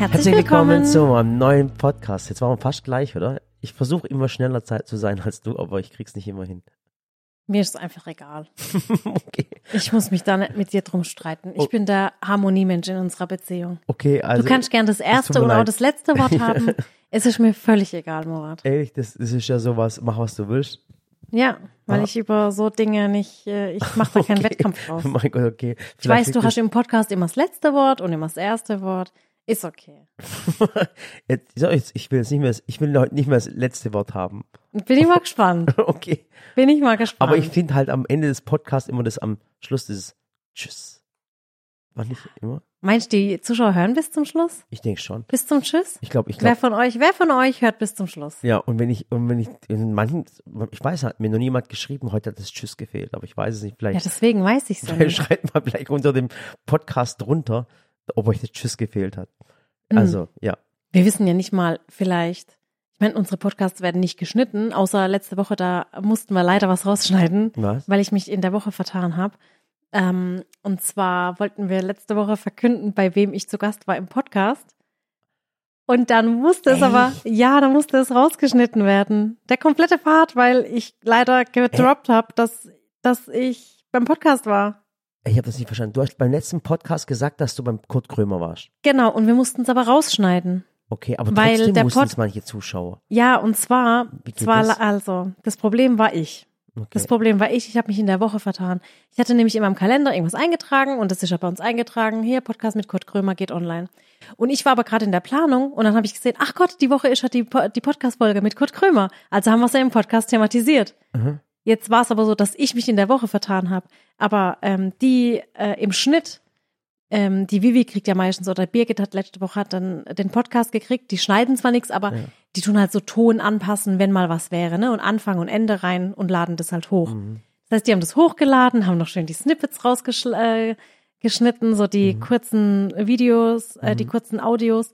Herzlich willkommen zu einem neuen Podcast. Jetzt waren wir fast gleich, oder? Ich versuche immer schneller Zeit zu sein als du, aber ich krieg's nicht immer hin. Mir ist es einfach egal. okay. Ich muss mich da nicht mit dir drum streiten. Ich Oh. bin der Harmoniemensch in unserer Beziehung. Okay, also. Du kannst gern das erste und auch das letzte Wort haben. Es ist mir völlig egal, Murat. Ehrlich, das, das ist ja sowas, mach was du willst. Ja, weil Ah. ich über so Dinge nicht, äh, ich mache da keinen Okay. Wettkampf draus. mein Gott, okay. Ich weiß, du hast im Podcast immer das letzte Wort und immer das erste Wort. Ist okay. jetzt, so, jetzt, ich will jetzt nicht mehr, ich will heute nicht mehr das letzte Wort haben. Bin ich mal gespannt. Okay. Bin ich mal gespannt. Aber ich finde halt am Ende des Podcasts immer das am Schluss dieses Tschüss. War nicht immer? Meinst du, die Zuschauer hören bis zum Schluss? Ich denke schon. Bis zum Tschüss? Ich glaube, ich Wer glaube. von euch, wer von euch hört bis zum Schluss? Ja, und wenn ich, und wenn ich, in manchen, ich weiß, hat mir noch niemand geschrieben, heute hat das Tschüss gefehlt, aber ich weiß es nicht, Ja, vielleicht, deswegen weiß ich vielleicht nicht. schreibt mal vielleicht unter dem Podcast drunter, ob euch das Tschüss gefehlt hat. Mhm. Also, ja. Wir wissen ja nicht mal, vielleicht, ich meine, unsere Podcasts werden nicht geschnitten, außer letzte Woche, da mussten wir leider was rausschneiden, Was? weil ich mich in der Woche vertan habe. Ähm, und zwar wollten wir letzte Woche verkünden, bei wem ich zu Gast war im Podcast. Und dann musste es Echt? aber, ja, dann musste es rausgeschnitten werden. Der komplette Part, weil ich leider gedroppt habe, dass, dass ich beim Podcast war. Ich habe das nicht verstanden. Du hast beim letzten Podcast gesagt, dass du beim Kurt Krömer warst. Genau, und wir mussten es aber rausschneiden. Okay, aber Weil trotzdem wussten es manche Zuschauer. Ja, und zwar, zwar das? also, das Problem war ich. Okay. Das Problem war ich, ich habe mich in der Woche vertan. Ich hatte nämlich in meinem Kalender irgendwas eingetragen und das ist ja bei uns eingetragen. Hier, Podcast mit Kurt Krömer geht online. Und ich war aber gerade in der Planung und dann habe ich gesehen, ach Gott, die Woche ist halt die, die Podcast-Folge mit Kurt Krömer. Also haben wir es ja im Podcast thematisiert. Mhm. Jetzt war es aber so, dass ich mich in der Woche vertan habe. Aber ähm, die äh, im Schnitt, ähm, die Vivi kriegt ja meistens, oder Birgit hat letzte Woche hat dann den Podcast gekriegt, die schneiden zwar nichts, aber Ja. die tun halt so Ton anpassen, wenn mal was wäre, ne? Und Anfang und Ende rein und laden das halt hoch. Mhm. Das heißt, die haben das hochgeladen, haben noch schön die Snippets rausgeschnitten, äh, so die Mhm. kurzen Videos, äh, die Mhm. kurzen Audios.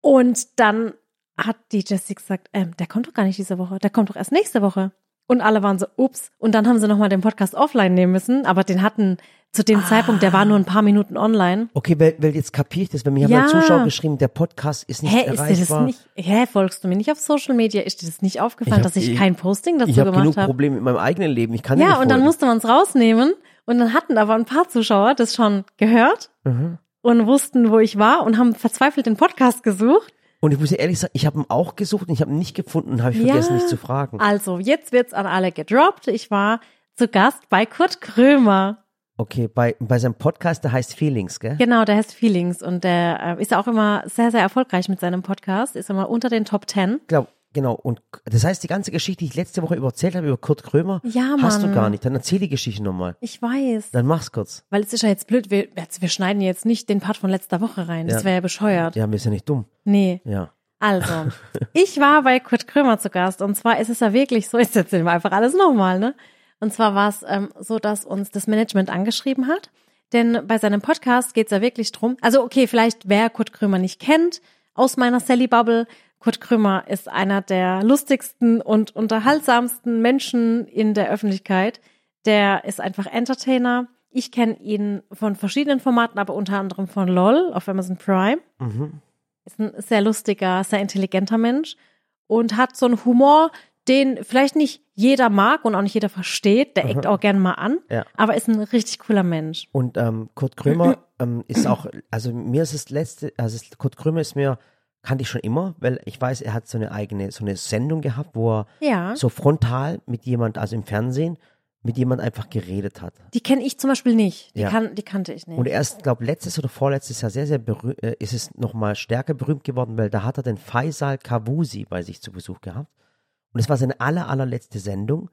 Und dann hat die Jessie gesagt, ähm, der kommt doch gar nicht diese Woche, der kommt doch erst nächste Woche. Und alle waren so, ups. Und dann haben sie nochmal den Podcast offline nehmen müssen, aber den hatten zu dem Zeitpunkt, der war nur ein paar Minuten online. Okay, weil, weil jetzt kapiere ich das, wenn mir haben Ja. ja. Zuschauer geschrieben, der Podcast ist nicht Hä, ist dir das erreichbar. nicht, hä, folgst du mir nicht auf Social Media? Ist dir das nicht aufgefallen, Ich hab- dass ich ich- kein Posting dazu ich habe gemacht genug habe? Probleme mit meinem eigenen Leben. Ich kann Ja, nicht und dann musste man es rausnehmen und dann hatten aber ein paar Zuschauer das schon gehört Mhm. und wussten, wo ich war und haben verzweifelt den Podcast gesucht. Und ich muss ehrlich sagen, ich habe ihn auch gesucht und ich habe ihn nicht gefunden und habe ich vergessen, Ja. nicht zu fragen. Also, jetzt wird's an alle gedroppt. Ich war zu Gast bei Kurt Krömer. Okay, bei, bei seinem Podcast, der heißt Feelings, gell? Genau, der heißt Feelings und der äh, ist auch immer sehr, sehr erfolgreich mit seinem Podcast, ist immer unter den Top Ten. Glaub, genau. Und das heißt, die ganze Geschichte, die ich letzte Woche erzählt habe über Kurt Krömer, Ja, hast du gar nicht. Dann erzähl die Geschichte nochmal. Ich weiß. Dann mach's kurz. Weil es ist ja jetzt blöd, wir, wir schneiden jetzt nicht den Part von letzter Woche rein. Das Ja. wäre ja bescheuert. Ja, wir sind ja nicht dumm. Nee. Ja. Also, ich war bei Kurt Krömer zu Gast und zwar ist es ja wirklich so, jetzt erzählen wir einfach alles nochmal, ne? Und zwar war es ähm, so, dass uns das Management angeschrieben hat, denn bei seinem Podcast geht es ja wirklich drum, also okay, vielleicht wer Kurt Krömer nicht kennt, aus meiner Sally Bubble, Kurt Krömer ist einer der lustigsten und unterhaltsamsten Menschen in der Öffentlichkeit. Der ist einfach Entertainer. Ich kenne ihn von verschiedenen Formaten, aber unter anderem von LOL auf Amazon Prime Mhm. ist ein sehr lustiger, sehr intelligenter Mensch und hat so einen Humor, den vielleicht nicht jeder mag und auch nicht jeder versteht. Der eckt auch gern mal an, Ja. aber ist ein richtig cooler Mensch. Und ähm, Kurt Krömer ähm, ist auch, also mir ist das letzte, also es- Kurt Krömer ist mir, kannte ich schon immer, weil ich weiß, er hat so eine eigene, so eine Sendung gehabt, wo er Ja. so frontal mit jemand, also im Fernsehen, mit jemand einfach geredet hat. Die kenne ich zum Beispiel nicht. Die, Ja. kann, die kannte ich nicht. Und erst, glaube letztes oder vorletztes Jahr sehr, sehr berühmt, äh, ist es nochmal stärker berühmt geworden, weil da hat er den Faisal Kavusi bei sich zu Besuch gehabt. Und es war seine aller, allerletzte Sendung.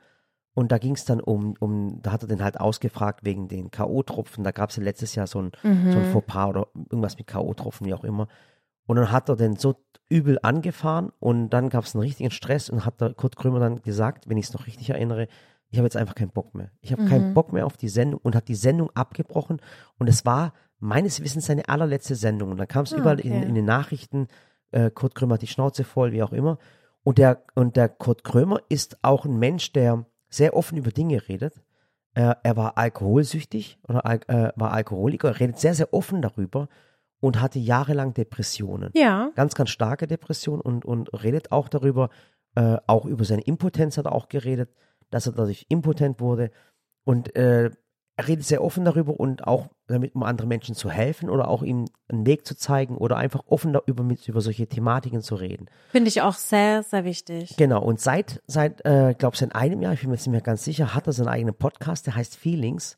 Und da ging es dann um, um, da hat er den halt ausgefragt wegen den K.O.-Tropfen. Da gab es ja letztes Jahr so ein, Mhm. so ein Fauxpas oder irgendwas mit K.O.-Tropfen, wie auch immer. Und dann hat er den so übel angefahren und dann gab es einen richtigen Stress und hat der Kurt Krömer dann gesagt, wenn ich es noch richtig erinnere, ich habe jetzt einfach keinen Bock mehr. Ich habe keinen Bock mehr auf die Sendung und hat die Sendung abgebrochen und es war meines Wissens seine allerletzte Sendung und dann kam es Ah, überall in, okay. in den Nachrichten, äh, Kurt Krömer hat die Schnauze voll, wie auch immer. Und der, und der Kurt Krömer ist auch ein Mensch, der sehr offen über Dinge redet. Äh, er war alkoholsüchtig oder äh, war Alkoholiker, er redet sehr, sehr offen darüber. Und hatte jahrelang Depressionen. Ja. Ganz, ganz starke Depressionen und, und redet auch darüber, äh, auch über seine Impotenz hat er auch geredet, dass er dadurch impotent wurde. Und äh, er redet sehr offen darüber und auch damit, um anderen Menschen zu helfen oder auch ihm einen Weg zu zeigen oder einfach offen darüber mit über solche Thematiken zu reden. Finde ich auch sehr, sehr wichtig. Genau, und seit, seit äh, glaube seit einem Jahr, ich bin mir jetzt nicht mehr ganz sicher, hat er seinen eigenen Podcast, der heißt Feelings.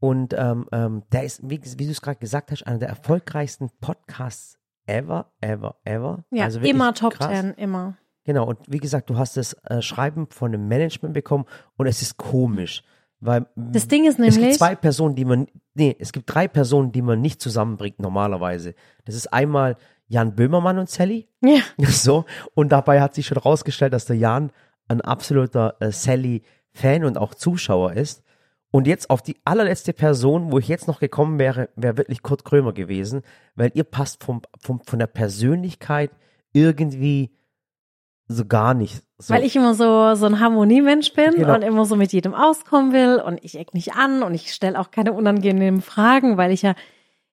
Und ähm, ähm, der ist, wie, wie du es gerade gesagt hast, einer der erfolgreichsten Podcasts ever, ever, ever. Ja, Also immer Top krass. Ten, immer. Genau, und wie gesagt, du hast das äh, Schreiben von einem Management bekommen und es ist komisch, weil Das Ding ist es gibt nämlich, zwei Personen, die man, nee, es gibt drei Personen, die man nicht zusammenbringt normalerweise. Das ist einmal Jan Böhmermann und Sally, ja, so, und dabei hat sich schon rausgestellt, dass der Jan ein absoluter äh, Sally-Fan und auch Zuschauer ist. Und jetzt auf die allerletzte Person, wo ich jetzt noch gekommen wäre, wäre wirklich Kurt Krömer gewesen, weil ihr passt vom, vom, von der Persönlichkeit irgendwie so gar nicht. So. weil ich immer so, so ein Harmoniemensch bin Genau. und immer so mit jedem auskommen will und ich eck nicht an und ich stelle auch keine unangenehmen Fragen, weil ich ja,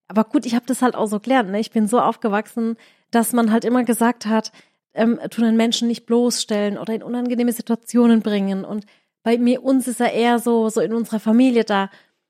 aber gut, ich habe das halt auch so gelernt, ne? Ich bin so aufgewachsen, dass man halt immer gesagt hat, ähm, tun einen Menschen nicht bloßstellen oder in unangenehme Situationen bringen. Und bei mir, uns ist ja eher so, so in unserer Familie, da,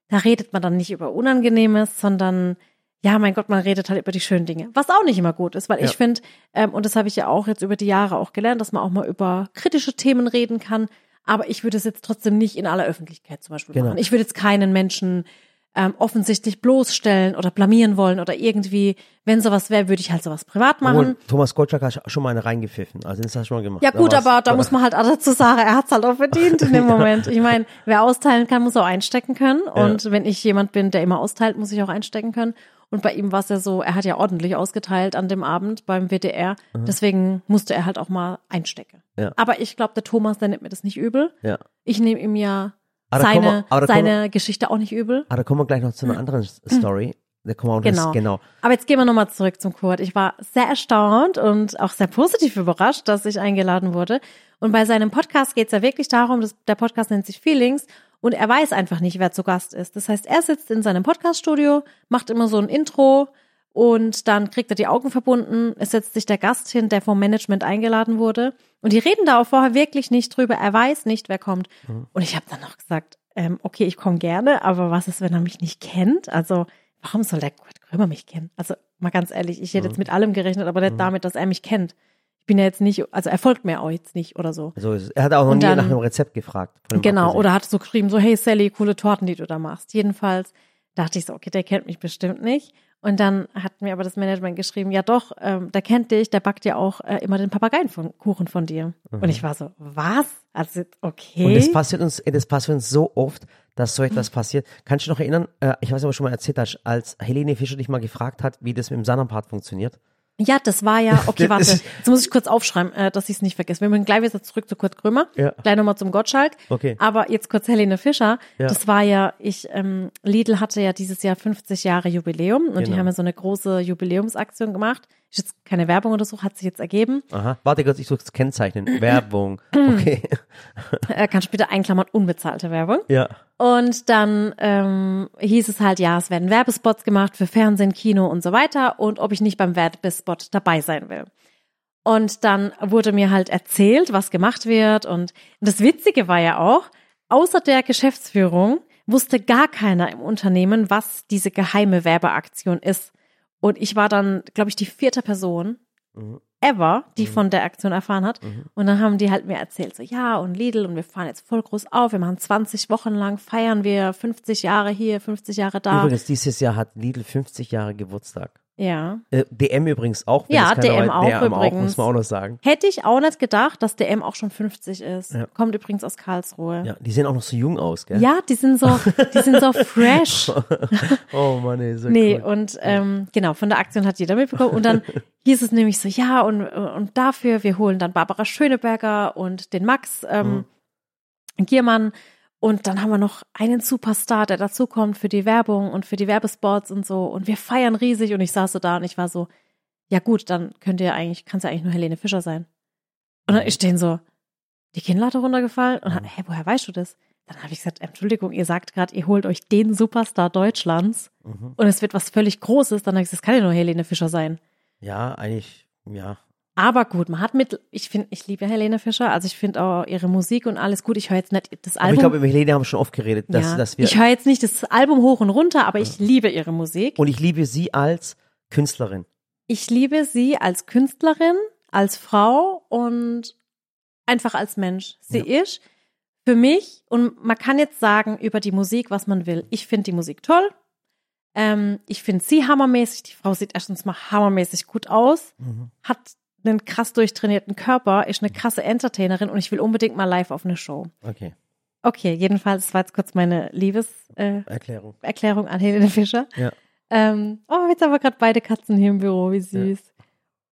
da redet man dann nicht über Unangenehmes, sondern ja, mein Gott, man redet halt über die schönen Dinge. Was auch nicht immer gut ist, weil Ja. ich finde, ähm, und das habe ich ja auch jetzt über die Jahre auch gelernt, dass man auch mal über kritische Themen reden kann. Aber ich würde es jetzt trotzdem nicht in aller Öffentlichkeit zum Beispiel Genau. machen. Ich würde jetzt keinen Menschen ähm, offensichtlich bloßstellen oder blamieren wollen oder irgendwie, wenn sowas wäre, würde ich halt sowas privat machen. Obwohl, Thomas Gottschalk hat schon mal eine reingepfiffen, also das hast du schon mal gemacht. Ja gut, aber da muss man halt auch dazu sagen, er hat's halt auch verdient in dem Moment. Ich meine, wer austeilen kann, muss auch einstecken können. Und wenn ich jemand bin, der immer austeilt, muss ich auch einstecken können. Und bei ihm war es ja so, er hat ja ordentlich ausgeteilt an dem Abend beim WDR. Deswegen musste er halt auch mal einstecken. Ja. Aber ich glaube, der Thomas, der nimmt mir das nicht übel. Ja. Ich nehme ihm ja Aber seine, wir- aber seine Geschichte auch nicht übel. Aber da kommen wir gleich noch zu einer anderen Story. Da kommen wir auch Genau. das, genau. Aber jetzt gehen wir nochmal zurück zum Kurt. Ich war sehr erstaunt und auch sehr positiv überrascht, dass ich eingeladen wurde. Und bei seinem Podcast geht es ja wirklich darum, dass der Podcast nennt sich Feelings und er weiß einfach nicht, wer zu Gast ist. Das heißt, er sitzt in seinem Podcaststudio, macht immer so ein Intro und dann kriegt er die Augen verbunden. Es setzt sich der Gast hin, der vom Management eingeladen wurde. Und die reden da auch vorher wirklich nicht drüber. Er weiß nicht, wer kommt. Und ich habe dann noch gesagt, ähm, okay, ich komme gerne, aber was ist, wenn er mich nicht kennt? Also warum soll der Kurt Krömer mich kennen? Also mal ganz ehrlich, ich hätte jetzt mit allem gerechnet, aber nicht damit, dass er mich kennt. Ich bin ja jetzt nicht, also er folgt mir auch jetzt nicht oder so. So ist es. Er hat auch noch Und nie dann- nach einem Rezept gefragt. Genau, abgesehen. oder hat so geschrieben, so, hey Sally, coole Torten, die du da machst. Jedenfalls dachte ich so, okay, der kennt mich bestimmt nicht. Und dann hat mir aber das Management geschrieben, ja doch, ähm, der kennt dich, der backt ja auch äh, immer den Papageienkuchen von dir. Und ich war so, was? Also, okay. Und das passiert uns, das passiert uns so oft, dass so etwas passiert. Kannst du dich noch erinnern, äh, ich weiß aber schon mal erzählt hast, als Helene Fischer dich mal gefragt hat, wie das mit dem Sanapart funktioniert? Ja, das war ja, okay, warte, jetzt muss ich kurz aufschreiben, äh, dass ich es nicht vergesse. Wir müssen gleich wieder zurück zu Kurt Krömer, Ja. gleich nochmal zum Gottschalk. Okay. Aber jetzt kurz Helene Fischer. Ja. Das war ja, ich, ähm, Lidl hatte ja dieses Jahr 50 Jahre Jubiläum und die Genau. haben ja so eine große Jubiläumsaktion gemacht. Ist jetzt keine Werbung oder so, hat sich jetzt ergeben. Aha. Warte kurz, ich suche das Kennzeichnen. Werbung. Okay. Äh, kannst bitte einklammern, unbezahlte Werbung. ja. Und dann ähm, hieß es halt, ja, es werden Werbespots gemacht für Fernsehen, Kino und so weiter und ob ich nicht beim Werbespot dabei sein will. Und dann wurde mir halt erzählt, was gemacht wird. Und das Witzige war ja auch, außer der Geschäftsführung wusste gar keiner im Unternehmen, was diese geheime Werbeaktion ist. Und ich war dann, glaube ich, die vierte Person Mhm. ever, die von der Aktion erfahren hat. Und dann haben die halt mir erzählt, so ja, und Lidl und wir fahren jetzt voll groß auf, wir machen 20 Wochen lang, feiern wir 50 Jahre hier, 50 Jahre da. Übrigens, dieses Jahr hat Lidl 50 Jahre Geburtstag. Ja. Äh, DM übrigens auch. Ja, DM auch DM auch, übrigens. muss man auch noch sagen. Hätte ich auch nicht gedacht, dass DM auch schon 50 ist. Ja. Kommt übrigens aus Karlsruhe. Ja, die sehen auch noch so jung aus, gell? Ja, die sind so, die sind so fresh. Oh Mann, ey, so Nee, cool. und ähm, genau, von der Aktion hat jeder mitbekommen. Und dann hieß es nämlich so, ja, und, und dafür, wir holen dann Barbara Schöneberger und den Max ähm, Giermann. Und dann haben wir noch einen Superstar, der dazukommt für die Werbung und für die Werbespots und so. Und wir feiern riesig. Und ich saß so da und ich war so, ja gut, dann könnte ja eigentlich, kann es ja eigentlich nur Helene Fischer sein. Und dann ist denen so die Kinnlade runtergefallen und hat, hä, woher weißt du das? Dann habe ich gesagt, Entschuldigung, ihr sagt gerade, ihr holt euch den Superstar Deutschlands und es wird was völlig Großes. Dann habe ich gesagt, das kann ja nur Helene Fischer sein. Ja, eigentlich, ja. Aber gut, man hat mit, ich finde, ich liebe Helene Fischer, also ich finde auch ihre Musik und alles gut. Ich höre jetzt nicht das Aber Album. ich glaube, über Helene haben wir schon oft geredet, dass, ja, dass wir. ich höre jetzt nicht das Album hoch und runter, aber ich liebe ihre Musik. und ich liebe sie als Künstlerin. Ich liebe sie als Künstlerin, als Frau und einfach als Mensch. Sie ist für mich, und man kann jetzt sagen über die Musik, was man will. Ich finde die Musik toll. Ähm, ich finde sie hammermäßig. Die Frau sieht erstens mal hammermäßig gut aus, hat einen krass durchtrainierten Körper, ist eine krasse Entertainerin und ich will unbedingt mal live auf eine Show. Okay. Okay, jedenfalls, das war jetzt kurz meine Liebeserklärung äh, Erklärung. An Helene Fischer. Ja. Ähm, oh, jetzt haben wir gerade beide Katzen hier im Büro, wie süß.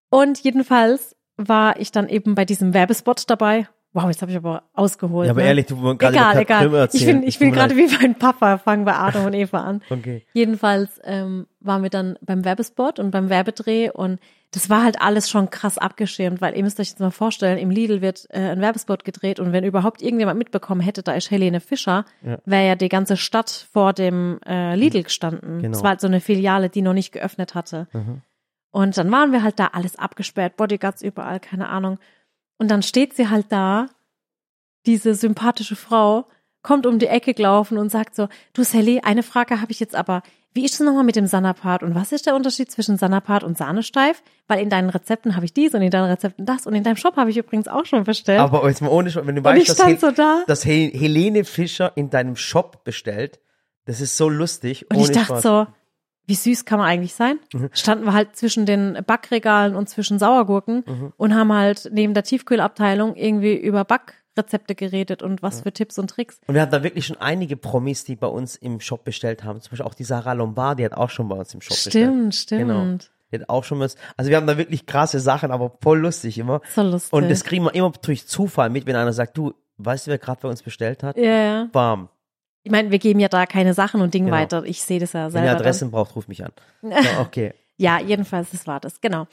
Und jedenfalls war ich dann eben bei diesem Werbespot dabei. Wow, jetzt habe ich aber ausgeholt. Ja, aber ne? ehrlich, du wolltest gerade Egal, egal. Krümmer Ich bin, ich bin gerade wie mein Papa, fangen wir Adam und Eva an. Okay. Jedenfalls ähm, waren wir dann beim Werbespot und beim Werbedreh und das war halt alles schon krass abgeschirmt, weil ihr müsst euch jetzt mal vorstellen, im Lidl wird äh, ein Werbespot gedreht und wenn überhaupt irgendjemand mitbekommen hätte, da ist Helene Fischer, Ja. wäre ja die ganze Stadt vor dem äh, Lidl gestanden. Genau. Das war halt so eine Filiale, die noch nicht geöffnet hatte. Mhm. Und dann waren wir halt da, alles abgesperrt, Bodyguards überall, keine Ahnung. Und dann steht sie halt da, diese sympathische Frau, kommt um die Ecke gelaufen und sagt so, du Sally, eine Frage habe ich jetzt aber. Wie ist es nochmal mit dem Sanapart und was ist der Unterschied zwischen Sanapart und Sahnesteif? Weil in deinen Rezepten habe ich dies und in deinen Rezepten das und in deinem Shop habe ich übrigens auch schon bestellt. Aber jetzt mal ohne, wenn du weißt, dass, Hel so da dass Hel Helene Fischer in deinem Shop bestellt, das ist so lustig. und ich dachte Spaß. so, wie süß kann man eigentlich sein? Mhm. Standen wir halt zwischen den Backregalen und zwischen Sauergurken Mhm. und haben halt neben der Tiefkühlabteilung irgendwie über Backrezepte geredet und was für Tipps und Tricks. Und wir hatten da wirklich schon einige Promis, die bei uns im Shop bestellt haben. Zum Beispiel auch die Sarah Lombardi hat auch schon bei uns im Shop bestellt. Stimmt, stimmt. Genau. Die hat auch schon was. Also wir haben da wirklich krasse Sachen, aber voll lustig immer. So lustig. Und das kriegen wir immer durch Zufall mit, wenn einer sagt, du, weißt du, wer gerade bei uns bestellt hat? ja, ja. Bam. Ich meine, wir geben ja da keine Sachen und Dinge Genau. weiter. Ich sehe das ja Wenn selber. ihr dann. Adressen braucht, ruf mich an. Ja, okay. Ja, jedenfalls, das war das, genau.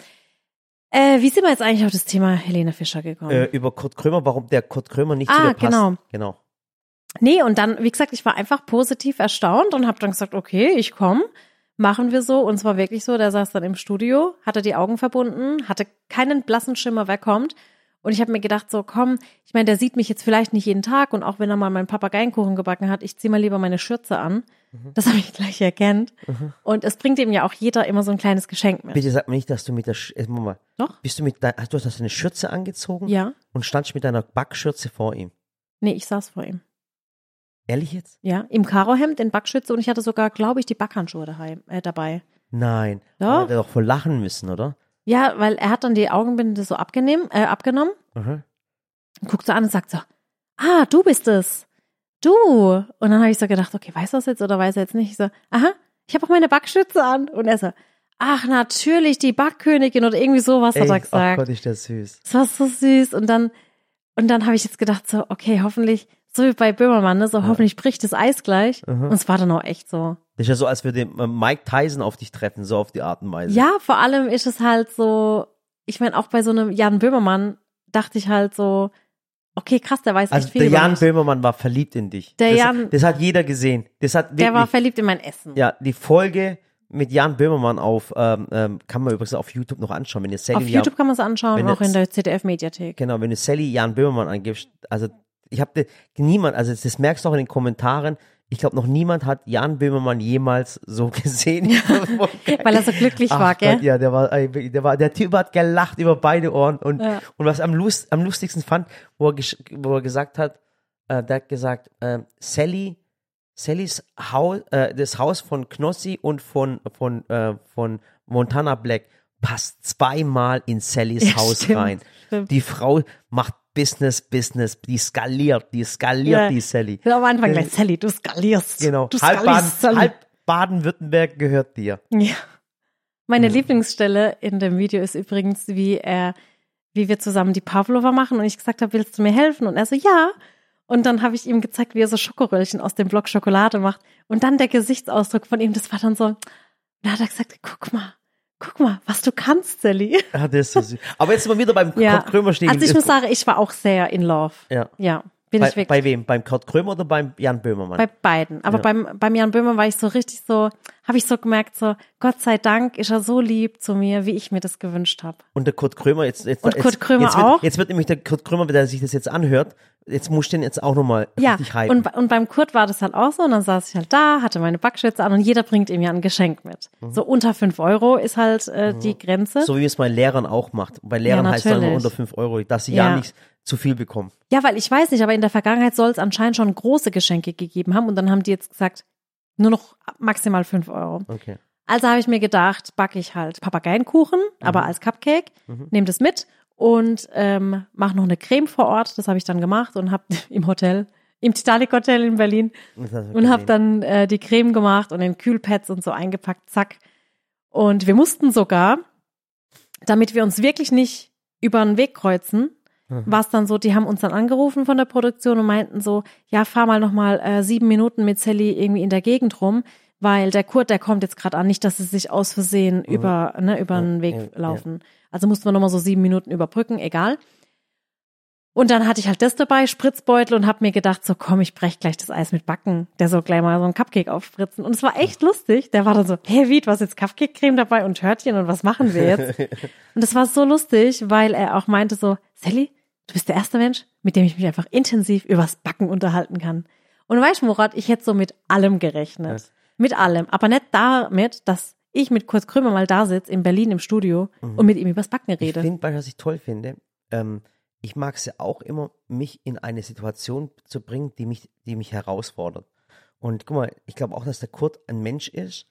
Äh, wie sind wir jetzt eigentlich auf das Thema Helene Fischer gekommen? äh, über Kurt Krömer, warum der Kurt Krömer nicht Ah, zu dir passt. genau. Genau. Nee, und dann, wie gesagt, ich war einfach positiv erstaunt und habe dann gesagt, okay, ich komme, machen wir so. Und es war wirklich so, der saß dann im Studio, hatte die Augen verbunden, hatte keinen blassen Schimmer, wer kommt. Und ich habe mir gedacht, so komm, ich meine, der sieht mich jetzt vielleicht nicht jeden Tag und auch wenn er mal meinen Papageienkuchen gebacken hat, ich zieh mal lieber meine Schürze an. Mhm. Das habe ich gleich erkannt. Und es bringt ihm ja auch jeder immer so ein kleines Geschenk mit. Bitte sag mir nicht, dass du mit der, Sch äh, Moment mal, Doch? bist du mit dein, hast du hast eine Schürze angezogen Ja? und standst mit deiner Backschürze vor ihm. Nee, ich saß vor ihm. Ehrlich jetzt? Ja, im Karohemd, in Backschütze und ich hatte sogar, glaube ich, die Backhandschuhe daheim, äh, dabei. Nein. Doch. Da hat er doch voll lachen müssen, oder? Ja, weil er hat dann die Augenbinde so abgenehm, äh, abgenommen Mhm. und guckt so an und sagt so, ah, du bist es. Du. Und dann habe ich so gedacht, okay, weiß er das jetzt oder weiß er jetzt nicht? Ich so, aha, ich habe auch meine Backschütze an. Und er so, ach, natürlich, die Backkönigin oder irgendwie sowas hat er Ey, oh gesagt. Gott, ist das süß. Das war so süß. Und dann, und dann habe ich jetzt gedacht, so, okay, hoffentlich, so wie bei Böhmermann, ne, so hoffentlich bricht das Eis gleich. Mhm. Und es war dann auch echt so. Das ist ja so, als würde äh, Mike Tyson auf dich treffen, so auf die Art und Weise. Ja, vor allem ist es halt so, ich meine, auch bei so einem Jan Böhmermann dachte ich halt so, okay, krass, der weiß Also echt viel der Jan. Böhmermann war verliebt in dich. Der das, Jan- das hat jeder gesehen. Das hat wirklich, Der war verliebt in mein Essen. ja, die Folge mit Jan Böhmermann auf, ähm, ähm, kann man übrigens auf YouTube noch anschauen, wenn ihr Sally Auf Jan, YouTube kann man es anschauen, wenn auch in der ZDF-Mediathek. genau, wenn du Sally Jan Böhmermann angibst, also ich habe niemand, also das merkst du auch in den Kommentaren, ich glaube noch niemand hat Jan Böhmermann jemals so gesehen. Weil er so glücklich Ach war, gell? Ja, der war, der war, der Typ hat gelacht über beide Ohren und, Ja. und was am, Lust, am lustigsten fand, wo er, wo er gesagt hat, äh, der hat gesagt, äh, Sally, Sallys Haus, äh, das Haus von Knossi und von, von, äh, von Montana Black passt zweimal in Sallys Ja, Haus stimmt, rein. stimmt. Die Frau macht Business, Business, die skaliert, die skaliert, Ja. die Sally. Am Anfang gleich, Sally, du skalierst. Genau. Du Halb, Baden, skalierst, Sally. halb Baden-Württemberg gehört dir. Ja. Meine Lieblingsstelle in dem Video ist übrigens, wie er, wie wir zusammen die Pavlova machen und ich gesagt habe, willst du mir helfen? Und er so, ja. Und dann habe ich ihm gezeigt, wie er so Schokoröllchen aus dem Block Schokolade macht. Und dann der Gesichtsausdruck von ihm, das war dann so, da hat er gesagt, guck mal, guck mal, was du kannst, Sally. Ah, das ist so süß. Aber jetzt sind wir wieder beim Ja. Kurt Krömer stehen. Also ich muss sagen, ich war auch sehr in love. ja. Ja, bei, bei wem? Beim Kurt Krömer oder beim Jan Böhmermann? Bei beiden. Aber Ja. beim, beim Jan Böhmer war ich so richtig so, habe ich so gemerkt, so, Gott sei Dank ist er so lieb zu mir, wie ich mir das gewünscht habe. und der Kurt Krömer jetzt, jetzt Und jetzt, Kurt Krömer jetzt wird, auch? Jetzt wird nämlich der Kurt Krömer, wenn er sich das jetzt anhört, jetzt muss ich den jetzt auch nochmal Ja, richtig hypen. und, und beim Kurt war das halt auch so. Und dann saß ich halt da, hatte meine Backschürze an und jeder bringt ihm ja ein Geschenk mit. So unter fünf Euro ist halt äh, die Grenze. Mhm. so wie es bei Lehrern auch macht. Bei Lehrern heißt es immer natürlich. unter 5 Euro, dass sie ja, Ja. nicht zu viel bekommen. Ja, weil ich weiß nicht, aber in der Vergangenheit soll es anscheinend schon große Geschenke gegeben haben. Und dann haben die jetzt gesagt, nur noch maximal fünf Euro. Okay. Also habe ich mir gedacht, backe ich halt Papageienkuchen, aber als Cupcake, nehme das mit und ähm, mache noch eine Creme vor Ort. Das habe ich dann gemacht und habe im Hotel, im Titanic Hotel in Berlin und habe dann äh, die Creme gemacht und in Kühlpads und so eingepackt, zack. Und wir mussten sogar, damit wir uns wirklich nicht über den Weg kreuzen, war es dann so, die haben uns dann angerufen von der Produktion und meinten so, ja, fahr mal noch mal äh, sieben Minuten mit Sally irgendwie in der Gegend rum, weil der Kurt, der kommt jetzt gerade an, nicht, dass sie sich aus Versehen über, ne, über den Weg ja, ja. laufen. Also mussten wir noch mal so sieben Minuten überbrücken, egal. Und dann hatte ich halt das dabei, Spritzbeutel und hab mir gedacht, so komm, ich brech gleich das Eis mit Backen. Der soll gleich mal so ein Cupcake aufspritzen. Und es war echt lustig. Der war dann so, hey, wie, du hast jetzt Cupcake-Creme dabei und Törtchen und was machen wir jetzt? und das war so lustig, weil er auch meinte so, Sally, du bist der erste Mensch, mit dem ich mich einfach intensiv übers Backen unterhalten kann. Und weißt du, Murat, ich hätte so mit allem gerechnet. Ja. Mit allem. Aber nicht damit, dass ich mit Kurt Krömer mal da sitze in Berlin im Studio und mit ihm übers Backen Ich rede. finde, was ich toll finde, ähm, ich mag es ja auch immer, mich in eine Situation zu bringen, die mich, die mich herausfordert. Und guck mal, ich glaube auch, dass der Kurt ein Mensch ist,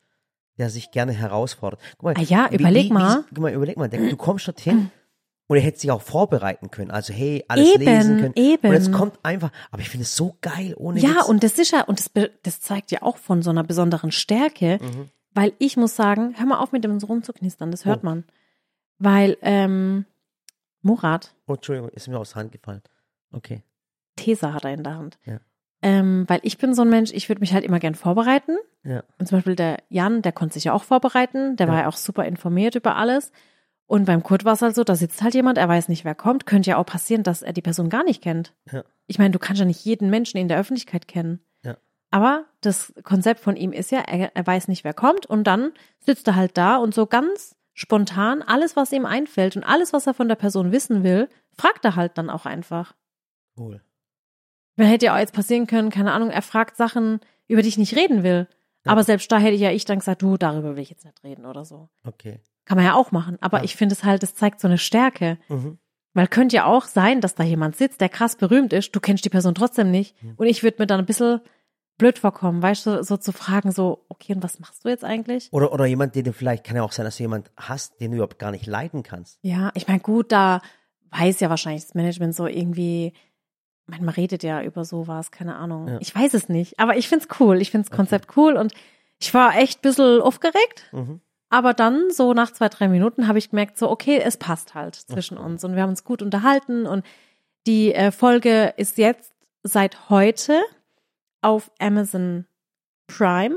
der sich gerne herausfordert. Guck mal, Ah ja, überleg mal. guck mal, überleg mal, der, du kommst dorthin und er hätte sich auch vorbereiten können. Also, hey, alles Eben, lesen können. eben. Und jetzt kommt einfach, aber ich finde es so geil, ohne Ja, Witz. und das ist ja, und das, das zeigt ja auch von so einer besonderen Stärke, Mhm. weil ich muss sagen, hör mal auf mit dem so rumzuknistern, das hört Oh. man. Weil, ähm, Murat, Oh, Entschuldigung, ist mir aus der Hand gefallen. Okay. Tesa hat er in der Hand. Ja. Ähm, weil ich bin so ein Mensch, ich würde mich halt immer gern vorbereiten. Ja. Und zum Beispiel der Jan, der konnte sich ja auch vorbereiten, der Ja. war ja auch super informiert über alles. Und beim Kurt war es halt so, da sitzt halt jemand, er weiß nicht, wer kommt. Könnte ja auch passieren, dass er die Person gar nicht kennt. Ja. Ich meine, du kannst ja nicht jeden Menschen in der Öffentlichkeit kennen. Ja. Aber das Konzept von ihm ist ja, er, er weiß nicht, wer kommt und dann sitzt er halt da und so ganz spontan alles, was ihm einfällt und alles, was er von der Person wissen will, fragt er halt dann auch einfach. Cool. Mir hätte ja auch jetzt passieren können, keine Ahnung, er fragt Sachen, über die ich nicht reden will. Ja. Aber selbst da hätte ich ja ich dann gesagt, du, darüber will ich jetzt nicht reden oder so. Okay. Kann man ja auch machen. Aber Ja. ich finde es halt, es zeigt so eine Stärke. Mhm. Weil könnte ja auch sein, dass da jemand sitzt, der krass berühmt ist, du kennst die Person trotzdem nicht. Mhm. Und ich würde mir dann ein bisschen blöd vorkommen, weißt du, so zu fragen, so, okay, und was machst du jetzt eigentlich? Oder, oder jemand, den du vielleicht, kann ja auch sein, dass du jemand hast, den du überhaupt gar nicht leiden kannst. Ja, ich meine, gut, da weiß ja wahrscheinlich das Management so irgendwie, meine, man redet ja über sowas, keine Ahnung. Ja. Ich weiß es nicht, aber ich find's cool. Ich find's Konzept cool und ich war echt ein bisschen aufgeregt, Mhm. Aber dann so nach zwei, drei Minuten habe ich gemerkt, so, okay, es passt halt zwischen uns und wir haben uns gut unterhalten und die äh, Folge ist jetzt seit heute auf Amazon Prime,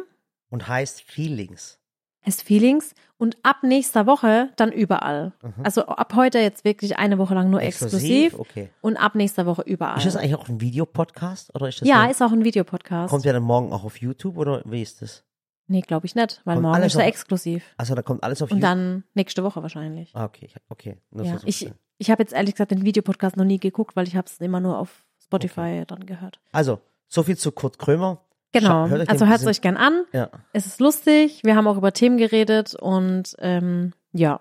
Und heißt Feelings. heißt Feelings und ab nächster Woche dann überall. Mhm. Also ab heute jetzt wirklich eine Woche lang nur exklusiv, Okay. und ab nächster Woche überall. Ist das eigentlich auch ein Videopodcast oder ist das ja, ist auch ein Videopodcast. kommt ja dann morgen auch auf YouTube oder wie ist das? Nee, glaube ich nicht, weil Kommt morgen ist er auf- exklusiv. Also da kommt alles auf Und YouTube. dann nächste Woche wahrscheinlich. Ah, okay, okay. Nur Ja, ich, ich habe jetzt ehrlich gesagt den Videopodcast noch nie geguckt, weil ich habe es immer nur auf Spotify dann gehört. also, so viel zu Kurt Krömer. Genau, Scha- hört also hört es euch gern an. Ja. Es ist lustig, wir haben auch über Themen geredet und ähm, ja.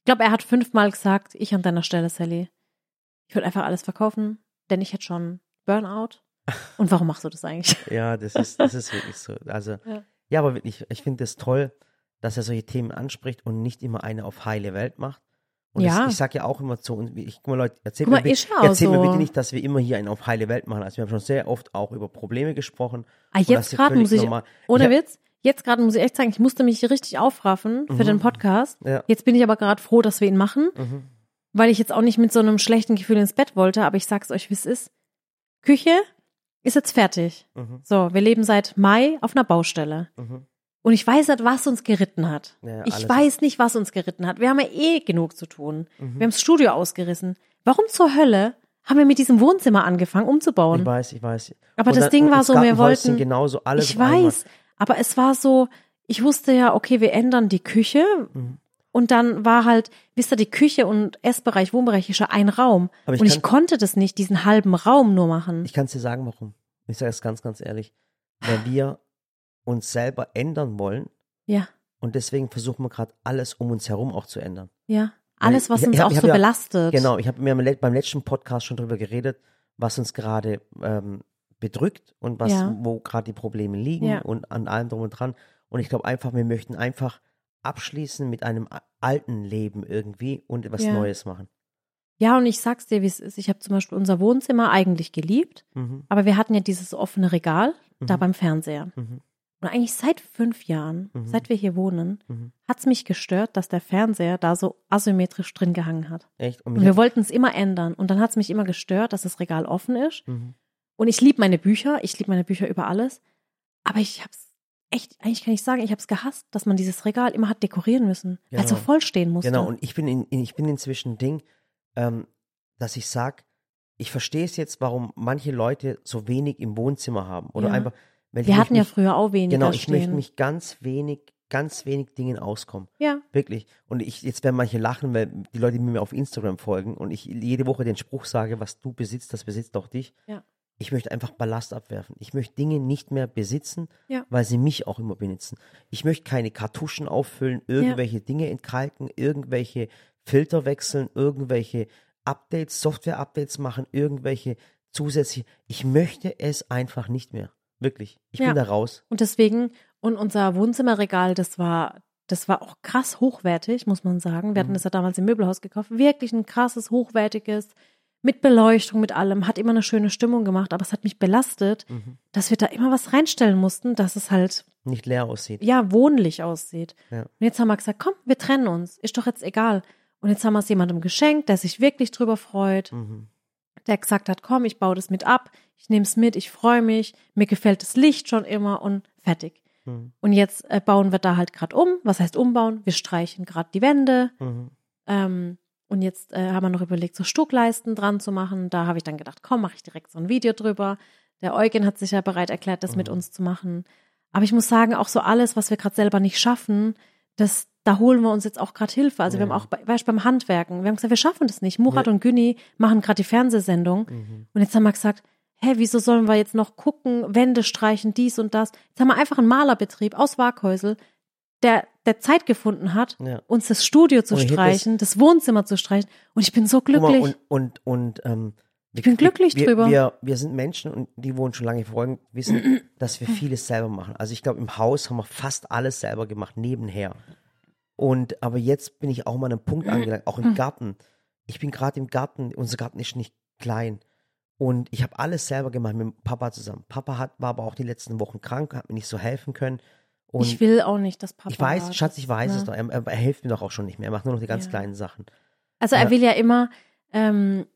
Ich glaube, er hat fünfmal gesagt, ich an deiner Stelle, Sally. Ich würde einfach alles verkaufen, denn ich hätte schon Burnout. Und warum machst du das eigentlich? Ja, das ist, das ist wirklich so. Also, Ja. Ja, aber wirklich, ich finde es toll, dass er solche Themen anspricht und nicht immer eine auf heile Welt macht. Und Ja. das, ich sag ja auch immer zu uns, ich, guck mal Leute, erzählt mal, mir, bitte- ja erzählt mir so. bitte nicht, dass wir immer hier einen auf heile Welt machen. Also wir haben schon sehr oft auch über Probleme gesprochen. Ah, das jetzt gerade muss ich, normal. ohne hab- Witz, jetzt gerade muss ich echt sagen, ich musste mich richtig aufraffen für Mhm. den Podcast. Ja. Jetzt bin ich aber gerade froh, dass wir ihn machen, Mhm. weil ich jetzt auch nicht mit so einem schlechten Gefühl ins Bett wollte, aber ich sag's euch, wie es ist. Küche ist jetzt fertig. Mhm. So, wir leben seit Mai auf einer Baustelle. Mhm. Und ich weiß nicht, was uns geritten hat. Ja, ich weiß nicht, was uns geritten hat. Wir haben ja eh genug zu tun. Mhm. Wir haben das Studio ausgerissen. Warum zur Hölle haben wir mit diesem Wohnzimmer angefangen umzubauen. Ich weiß, ich weiß. Aber Und das dann- Ding war so, wir wollten. genauso alles ich einmal. weiß, aber es war so, ich wusste ja, okay, wir ändern die Küche. Mhm. Und dann war halt, wisst ihr, die Küche und Essbereich, Wohnbereich ist ja ein Raum. Aber ich und ich konnte das nicht, diesen halben Raum nur machen. Ich kann es dir sagen, warum. Ich sage es ganz, ganz ehrlich. Weil wir uns selber ändern wollen ja, und deswegen versuchen wir gerade alles um uns herum auch zu ändern. ja. Alles, was ich- uns ich hab- auch so ja- belastet. Genau, ich habe mir beim letzten Podcast schon drüber geredet, was uns gerade ähm, bedrückt und was, Ja. wo gerade die Probleme liegen Ja. und an allem drum und dran. Und ich glaube einfach, wir möchten einfach abschließen mit einem alten Leben irgendwie und etwas Ja. Neues machen. Ja, und ich sag's dir, wie es ist. Ich habe zum Beispiel unser Wohnzimmer eigentlich geliebt, Mhm. aber wir hatten ja dieses offene Regal da Mhm. beim Fernseher. Mhm. Und eigentlich seit fünf Jahren, Mhm. seit wir hier wohnen, Mhm. hat's mich gestört, dass der Fernseher da so asymmetrisch drin gehangen hat. Echt? Und Und wir wollten es immer ändern. Und dann hat's mich immer gestört, dass das Regal offen ist. Mhm. Und ich liebe meine Bücher, ich liebe meine Bücher über alles. Aber ich hab's echt, eigentlich kann ich sagen, ich hab's gehasst, dass man dieses Regal immer hat dekorieren müssen. Weil es so Genau. voll stehen musste. Genau, und ich bin, in, ich bin inzwischen Ding, ähm, dass ich sag, ich verstehe es jetzt, warum manche Leute so wenig im Wohnzimmer haben. Oder Ja. einfach, wir hatten ja mich- früher auch weniger Genau, ich stehen. möchte mich ganz wenig, ganz wenig Dingen auskommen. ja, Wirklich. Und ich, jetzt werden manche lachen, weil die Leute, die mir auf Instagram folgen und ich jede Woche den Spruch sage, was du besitzt, das besitzt auch dich. Ja. Ich möchte einfach Ballast abwerfen. Ich möchte Dinge nicht mehr besitzen, Ja. weil sie mich auch immer benutzen. Ich möchte keine Kartuschen auffüllen, irgendwelche Dinge entkalken, irgendwelche Filter wechseln, irgendwelche Updates, Software-Updates machen, irgendwelche zusätzliche. Ich möchte es einfach nicht mehr. Wirklich. Ich Ja. bin da raus. Und deswegen, und unser Wohnzimmerregal, das war, das war auch krass hochwertig, muss man sagen. Wir hatten Mhm. das ja damals im Möbelhaus gekauft. Wirklich ein krasses, hochwertiges, mit Beleuchtung, mit allem. Hat immer eine schöne Stimmung gemacht, aber es hat mich belastet, Mhm. dass wir da immer was reinstellen mussten, dass es halt, Nicht leer aussieht. ja, wohnlich aussieht. Ja. Und jetzt haben wir gesagt, komm, wir trennen uns. Ist doch jetzt egal. Und jetzt haben wir es jemandem geschenkt, der sich wirklich drüber freut. Mhm. der gesagt hat, komm, ich baue das mit ab, ich nehme es mit, ich freue mich, mir gefällt das Licht schon immer und fertig. Mhm. Und jetzt äh, bauen wir da halt gerade um. Was heißt umbauen? Wir streichen gerade die Wände. Mhm. Ähm, und jetzt äh, haben wir noch überlegt, so Stuckleisten dran zu machen. Da habe ich dann gedacht, komm, mache ich direkt so ein Video drüber. Der Eugen hat sich ja bereit erklärt, das mit Mhm. uns zu machen. Aber ich muss sagen, auch so alles, was wir gerade selber nicht schaffen, das, da holen wir uns jetzt auch gerade Hilfe. Also wir Ja. haben auch, weißt, du, beim Handwerken, wir haben gesagt, wir schaffen das nicht. Murat Ja. und Günni machen gerade die Fernsehsendung. Mhm. Und jetzt haben wir gesagt, hä, wieso sollen wir jetzt noch gucken, Wände streichen, dies und das. Jetzt haben wir einfach einen Malerbetrieb aus Waghäusel, der, der Zeit gefunden hat, Ja. uns das Studio zu streichen, das Wohnzimmer zu streichen. Und ich bin so glücklich. und, und, und ähm, Ich bin glücklich wir, drüber. Wir, wir sind Menschen und die wohnen schon lange folgen, wissen, dass wir vieles selber machen. Also ich glaube, im Haus haben wir fast alles selber gemacht, nebenher. Und aber jetzt bin ich auch mal an einem Punkt angelangt, auch im Garten. Ich bin gerade im Garten, unser Garten ist nicht klein. Und ich habe alles selber gemacht mit Papa zusammen. Papa hat, war aber auch die letzten Wochen krank, hat mir nicht so helfen können. Und ich will auch nicht, dass Papa. ich weiß, das- Schatz, ich weiß ne? es doch. Er, er, er hilft mir doch auch schon nicht mehr. Er macht nur noch die ganz Ja. kleinen Sachen. Also er Ja. will ja immer, ähm,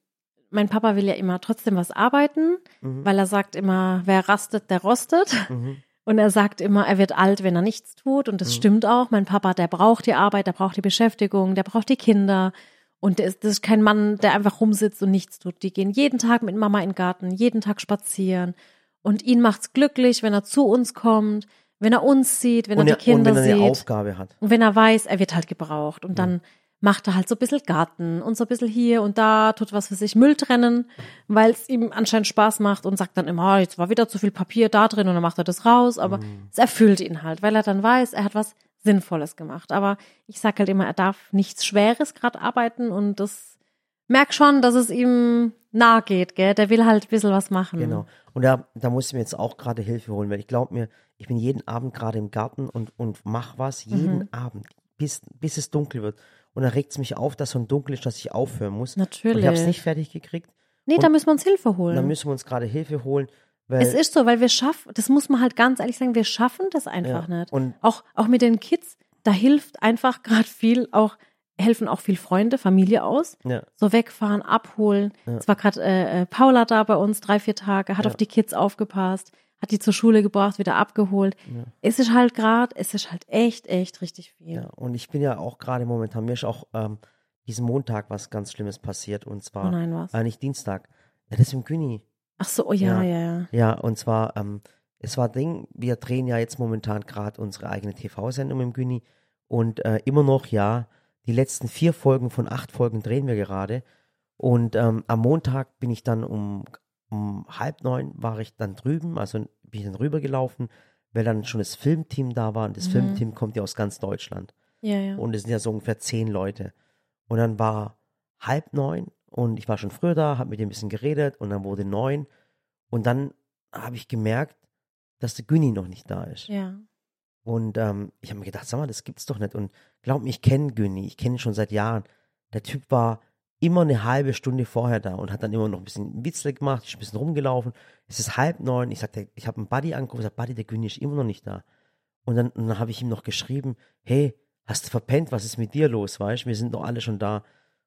mein Papa will ja immer trotzdem was arbeiten, Mhm. weil er sagt immer, wer rastet, der rostet. Mhm. Und er sagt immer, er wird alt, wenn er nichts tut. Und das Mhm. stimmt auch. Mein Papa, der braucht die Arbeit, der braucht die Beschäftigung, der braucht die Kinder. Und ist, das ist kein Mann, der einfach rumsitzt und nichts tut. Die gehen jeden Tag mit Mama in den Garten, jeden Tag spazieren. Und ihn macht's glücklich, wenn er zu uns kommt, wenn er uns sieht, wenn und, er die Kinder und wenn er eine sieht. Aufgabe hat. Und wenn er weiß, er wird halt gebraucht. Und dann macht er halt so ein bisschen Garten und so ein bisschen hier und da, tut was für sich Müll trennen, weil es ihm anscheinend Spaß macht und sagt dann immer, "Ah, jetzt war wieder zu viel Papier da drin und dann macht er das raus. Aber Mhm. es erfüllt ihn halt, weil er dann weiß, er hat was Sinnvolles gemacht. Aber ich sag halt immer, er darf nichts Schweres gerade arbeiten und das merk schon, dass es ihm nahe geht, gell? Der will halt ein bisschen was machen. Genau. Und da, da muss ich mir jetzt auch gerade Hilfe holen, weil ich glaube mir, ich bin jeden Abend gerade im Garten und, und mach was, jeden Mhm. Abend, bis, bis es dunkel wird. Und dann regt es mich auf, dass so dunkel ist, dass ich aufhören muss. Natürlich. Und ich habe es nicht fertig gekriegt. Nee, Und- da müssen wir uns Hilfe holen. dann müssen wir uns gerade Hilfe holen, weil Es ist so, weil wir schaffen, das muss man halt ganz ehrlich sagen, wir schaffen das einfach Ja, nicht. und- auch, auch mit den Kids, da hilft einfach gerade viel, auch helfen auch viel Freunde, Familie aus. ja, So wegfahren, abholen. Es war gerade äh, äh, Paula da bei uns, drei, vier Tage, hat Ja. auf die Kids aufgepasst, hat die zur Schule gebracht, wieder abgeholt. Es ist halt gerade, es ist halt echt, echt richtig viel. ja. Und ich bin ja auch gerade momentan, mir ist auch ähm, diesen Montag was ganz Schlimmes passiert und zwar Oh nein, was? äh, nicht Dienstag. Ja, das ist im Güni. Ach so, oh ja, Ja. ja, ja. Ja, und zwar, ähm, es war Ding, wir drehen ja jetzt momentan gerade unsere eigene TV-Sendung im Güni und äh, immer noch, ja, die letzten vier Folgen von acht Folgen drehen wir gerade. Und ähm, am Montag bin ich dann um, um halb neun war ich dann drüben, also bin ich dann rübergelaufen, weil dann schon das Filmteam da war und das Mhm. Filmteam kommt ja aus ganz Deutschland. Ja, ja. Und es sind ja so ungefähr zehn Leute. Und dann war halb neun und ich war schon früher da, habe mit dem ein bisschen geredet und dann wurde neun. Und dann habe ich gemerkt, dass der Günni noch nicht da ist. ja. Und ähm, ich habe mir gedacht, sag mal, das gibt's doch nicht. Und glaub mir, ich kenne Günni, ich kenne ihn schon seit Jahren. Der Typ war immer eine halbe Stunde vorher da und hat dann immer noch ein bisschen Witzle gemacht, ist ein bisschen rumgelaufen. Es ist halb neun. Ich sagte, ich habe einen Buddy angerufen, ich sag, Buddy, der Günni ist immer noch nicht da. Und dann, und dann habe ich ihm noch geschrieben, hey, hast du verpennt, was ist mit dir los, weißt wir sind doch alle schon da.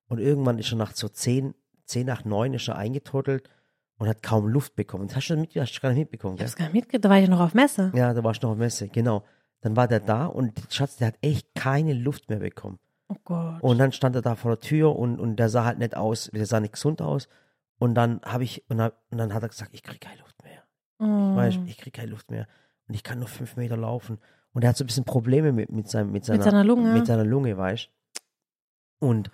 Und irgendwann ist er nach so zehn, zehn nach neun ist er eingetuddelt und hat kaum Luft bekommen. Das hast du, mit, hast du gar nicht mitbekommen, Ich gell? hab's gar nicht mitgekriegt, da war ich noch auf Messe. Ja, da warst du noch auf Messe, genau. Dann war der da und Schatz, der hat echt keine Luft mehr bekommen. Oh Gott. Und dann stand er da vor der Tür und, und der sah halt nicht aus, der sah nicht gesund aus. Und dann habe ich, und dann, und dann hat er gesagt, ich krieg keine Luft mehr. oh. Weißt, ich krieg keine Luft mehr. Und ich kann nur fünf Meter laufen. Und er hat so ein bisschen Probleme mit, mit, seinem, mit, seiner, seiner Lunge. Mit seiner Lunge, weißt Und,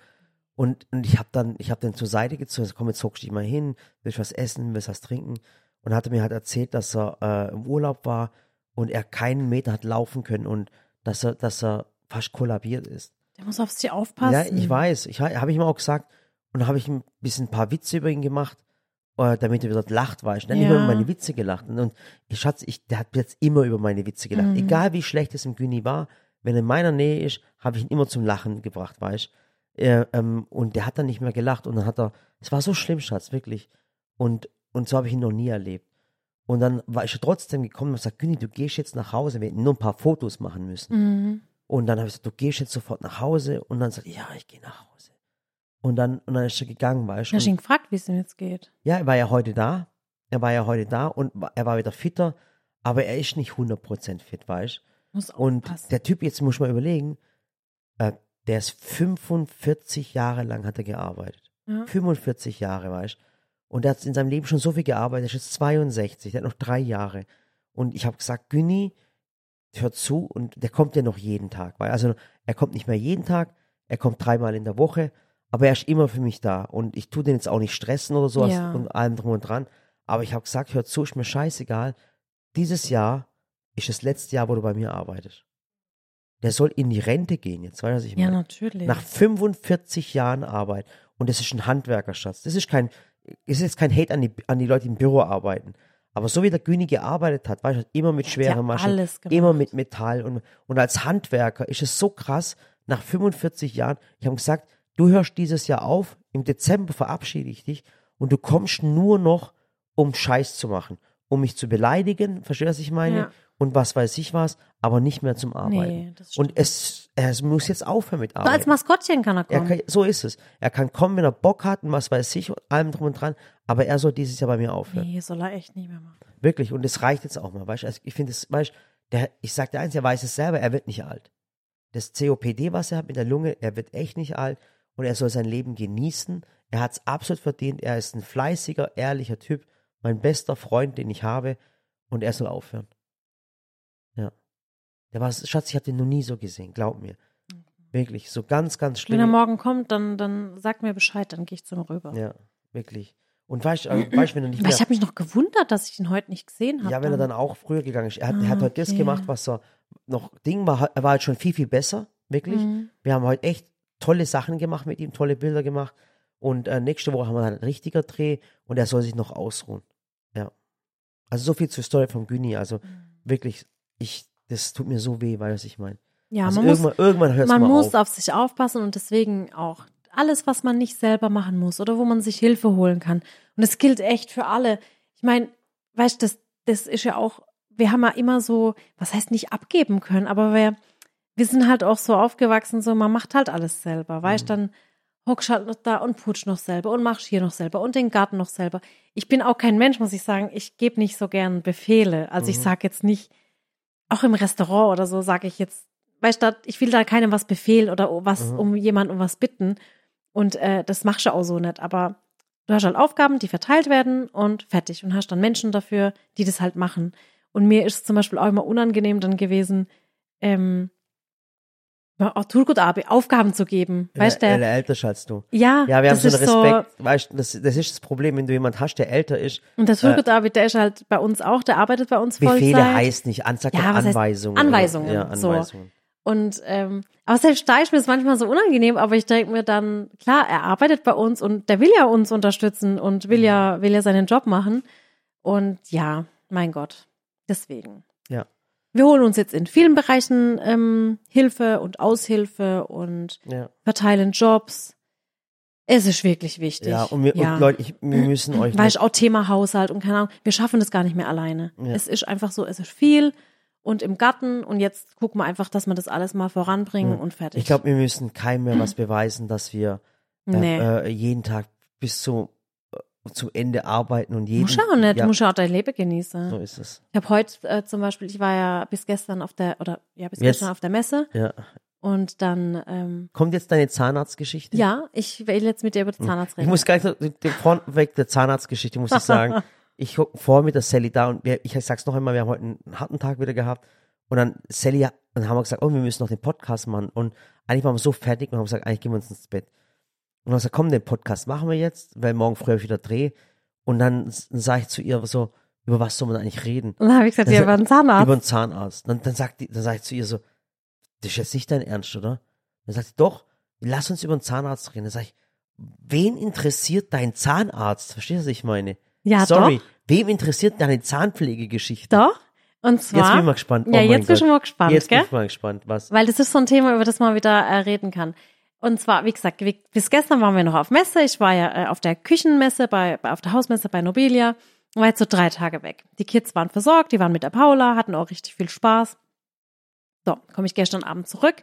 und, und ich habe dann, ich habe den zur Seite gezogen, komm, jetzt hockst du dich mal hin, willst was essen, willst was trinken. Und er hatte mir halt erzählt, dass er äh, im Urlaub war und er keinen Meter hat laufen können und dass er, dass er fast kollabiert ist. Der muss auf sich aufpassen. Ja, ich weiß. Ich habe ich ihm auch gesagt. Und dann habe ich ein bisschen ein paar Witze über ihn gemacht, äh, damit er wieder lacht, weißt du. Dann Ja. immer über meine Witze gelacht. Und, ich Schatz, ich, der hat jetzt immer über meine Witze gelacht. Mhm. Egal wie schlecht es im Güni war, wenn er in meiner Nähe ist, habe ich ihn immer zum Lachen gebracht, weißt du. Äh, ähm, und der hat dann nicht mehr gelacht. Und dann hat er, es war so schlimm, Schatz, wirklich. Und, und so habe ich ihn noch nie erlebt. Und dann war ich trotzdem gekommen und gesagt, Güni, du gehst jetzt nach Hause, wir hätten nur ein paar Fotos machen müssen. Mhm. Und dann habe ich gesagt, du gehst jetzt sofort nach Hause. Und dann sagt ja, ich gehe nach Hause. Und dann, und dann ist er gegangen, weißt Ich du. habe ihn gefragt, wie es ihm jetzt geht. Ja, er war ja heute da. Er war ja heute da und er war wieder fitter. Aber er ist nicht 100% fit, weißt du. Und aufpassen. der Typ, jetzt muss ich mal überlegen, äh, der ist 45 Jahre lang hat er gearbeitet. Ja. 45 Jahre, weißt du. Und er hat in seinem Leben schon so viel gearbeitet. Er ist jetzt 62, der hat noch drei Jahre. Und ich habe gesagt, Günni, hört zu und der kommt ja noch jeden Tag. Weil also er kommt nicht mehr jeden Tag, er kommt dreimal in der Woche, aber er ist immer für mich da. Und ich tue den jetzt auch nicht stressen oder sowas Ja. und allem drum und dran. Aber ich habe gesagt, hör zu, ist mir scheißegal. Dieses Jahr ist das letzte Jahr, wo du bei mir arbeitest. Der soll in die Rente gehen jetzt, weißt du, was ich Ja, meine? natürlich. Nach 45 Jahren Arbeit. Und das ist ein Handwerkerschatz. Das ist kein, ist jetzt kein Hate an die, an die Leute, die im Büro arbeiten. Aber so wie der Güni gearbeitet hat, weißt du, immer mit ja schweren Maschinen, alles gemacht. immer mit Metall und, und als Handwerker ist es so krass, nach 45 Jahren, ich habe gesagt, du hörst dieses Jahr auf, im Dezember verabschiede ich dich und du kommst nur noch, um Scheiß zu machen, um mich zu beleidigen, verstehst du, was ich meine? Ja. Und was weiß ich was, aber nicht mehr zum Arbeiten. Nee, das und es, es muss jetzt aufhören mit so Arbeiten. als Maskottchen kann er Er kommen. kann, so ist es. Er kann kommen, wenn er Bock hat und was weiß ich und allem drum und dran, aber er soll dieses Jahr bei mir aufhören. nee, soll er echt nicht mehr machen. Wirklich. Und das reicht jetzt auch mal, weißt du? Also ich finde es, weißt du, ich sag dir eins, er weiß es selber, er wird nicht alt. Das COPD, was er hat mit der Lunge, er wird echt nicht alt und er soll sein Leben genießen. Er hat es absolut verdient. Er ist ein fleißiger, ehrlicher Typ, mein bester Freund, den ich habe und er soll aufhören. Der war, Schatz, ich habe den noch nie so gesehen, glaub mir. Wirklich, so ganz, ganz schlimm. Wenn er morgen kommt, dann, dann sag mir Bescheid, dann gehe ich zu ihm rüber. Ja, wirklich. Und weißt du, äh, weißt, wenn er nicht Aber mehr, ich habe mich noch gewundert, dass ich ihn heute nicht gesehen habe. ja, wenn er dann auch früher gegangen ist, er hat, er Ah, hat heute das okay. gemacht, was er noch Ding war, er war halt schon viel, viel besser, wirklich. Mhm. Wir haben heute echt tolle Sachen gemacht mit ihm, tolle Bilder gemacht. Und äh, nächste Woche haben wir dann einen richtiger Dreh und er soll sich noch ausruhen. Ja. Also so viel zur Story vom Güni. Also wirklich, ich, das tut mir so weh, weil was ich meine. Ja, also man muss, irgendwann, irgendwann hört es man mal muss auf. auf sich aufpassen und deswegen auch alles, was man nicht selber machen muss oder wo man sich Hilfe holen kann. Und es gilt echt für alle. Ich meine, weißt du, das, das ist ja auch, wir haben ja immer so, was heißt nicht abgeben können, aber wir, wir sind halt auch so aufgewachsen, so man macht halt alles selber, weißt Mhm. dann hockst halt noch da und putsch noch selber und machst hier noch selber und den Garten noch selber. Ich bin auch kein Mensch, muss ich sagen, ich gebe nicht so gern Befehle. Also ich Mhm. sage jetzt nicht, auch im Restaurant oder so sage ich jetzt, weißt du, ich will da keinem was befehlen oder was Mhm. um jemand um was bitten. Und äh, das machst du auch so nicht. Aber Du hast halt Aufgaben, die verteilt werden und fertig. Und hast dann Menschen dafür, die das halt machen. Und mir ist es zum Beispiel auch immer unangenehm dann gewesen, ähm, auch gut Aufgaben zu geben. Weißt du? Der älter als du. Ja, Ja, wir haben so einen Respekt. weißt du, das, das ist das Problem, wenn du jemanden hast, der älter ist. Und der Turgut-David, der ist halt bei uns auch, der arbeitet bei uns Vollzeit. Befehle heißt nicht, Ansage Ja, Anweisungen. Anweisungen, Oder, ja, so. Anweisungen. Und ähm, aber selbst da ist mir das manchmal so unangenehm, aber ich denke mir dann, klar, er arbeitet bei uns und der will ja uns unterstützen und will ja, will ja seinen Job machen. Und ja, mein Gott, deswegen. Ja. Wir holen uns jetzt in vielen Bereichen ähm, Hilfe und Aushilfe und Ja. verteilen Jobs. Es ist wirklich wichtig. Ja, und, wir, Ja. und Leute, ich, wir müssen euch Weißt nicht, auch Thema Haushalt und keine Ahnung, wir schaffen das gar nicht mehr alleine. Ja. Es ist einfach so, es ist viel und im Garten und jetzt gucken wir einfach, dass wir das alles mal voranbringen und fertig. ich glaube, wir müssen keinem mehr was beweisen, dass wir äh, nee. äh, jeden Tag bis zu, zum Ende arbeiten und jeden. Muss auch nicht, ja, muss auch dein Leben genießen. so ist es. Ich habe heute äh, zum Beispiel, ich war ja bis gestern auf der, oder ja, bis Jetzt. gestern auf der Messe Ja. und dann, ähm, Kommt jetzt deine Zahnarztgeschichte? ja, ich will jetzt mit dir über den Zahnarzt Ich reden. muss gleich vorweg der Zahnarztgeschichte muss ich sagen. Ich guck vor mit der Sally da und wir, ich sag's noch einmal, wir haben heute einen harten Tag wieder gehabt und dann Sally, hat- dann haben wir gesagt, oh, wir müssen noch den Podcast machen und eigentlich waren wir so fertig und haben gesagt, eigentlich gehen wir uns ins Bett. Und dann gesagt, komm, den Podcast machen wir jetzt, weil morgen früh hab ich wieder Dreh und dann, sage ich zu ihr so, über was soll man eigentlich reden? Und dann habe ich gesagt, ja, über den Zahnarzt. Über einen Zahnarzt. Dann, dann sagt die, dann sage ich zu ihr so, das ist jetzt nicht dein Ernst, oder? Dann sagt sie, doch, lass uns über einen Zahnarzt reden. Dann sage ich, wen interessiert dein Zahnarzt? Verstehst du, was ich meine? ja, Sorry, doch, wem interessiert deine Zahnpflegegeschichte? doch. Und Jetzt bin ich zwar, mal gespannt. Oh ja, jetzt du Gott. mal gespannt, Jetzt bin gell? ich mal gespannt, was. Weil das ist so ein Thema, über das man wieder äh, reden kann. Und zwar, wie gesagt, bis gestern waren wir noch auf Messe. Ich war ja äh, auf der Küchenmesse, bei, auf der Hausmesse bei Nobilia. War jetzt so drei Tage weg. Die Kids waren versorgt, die waren mit der Paula, hatten auch richtig viel Spaß. So, komme ich gestern Abend zurück.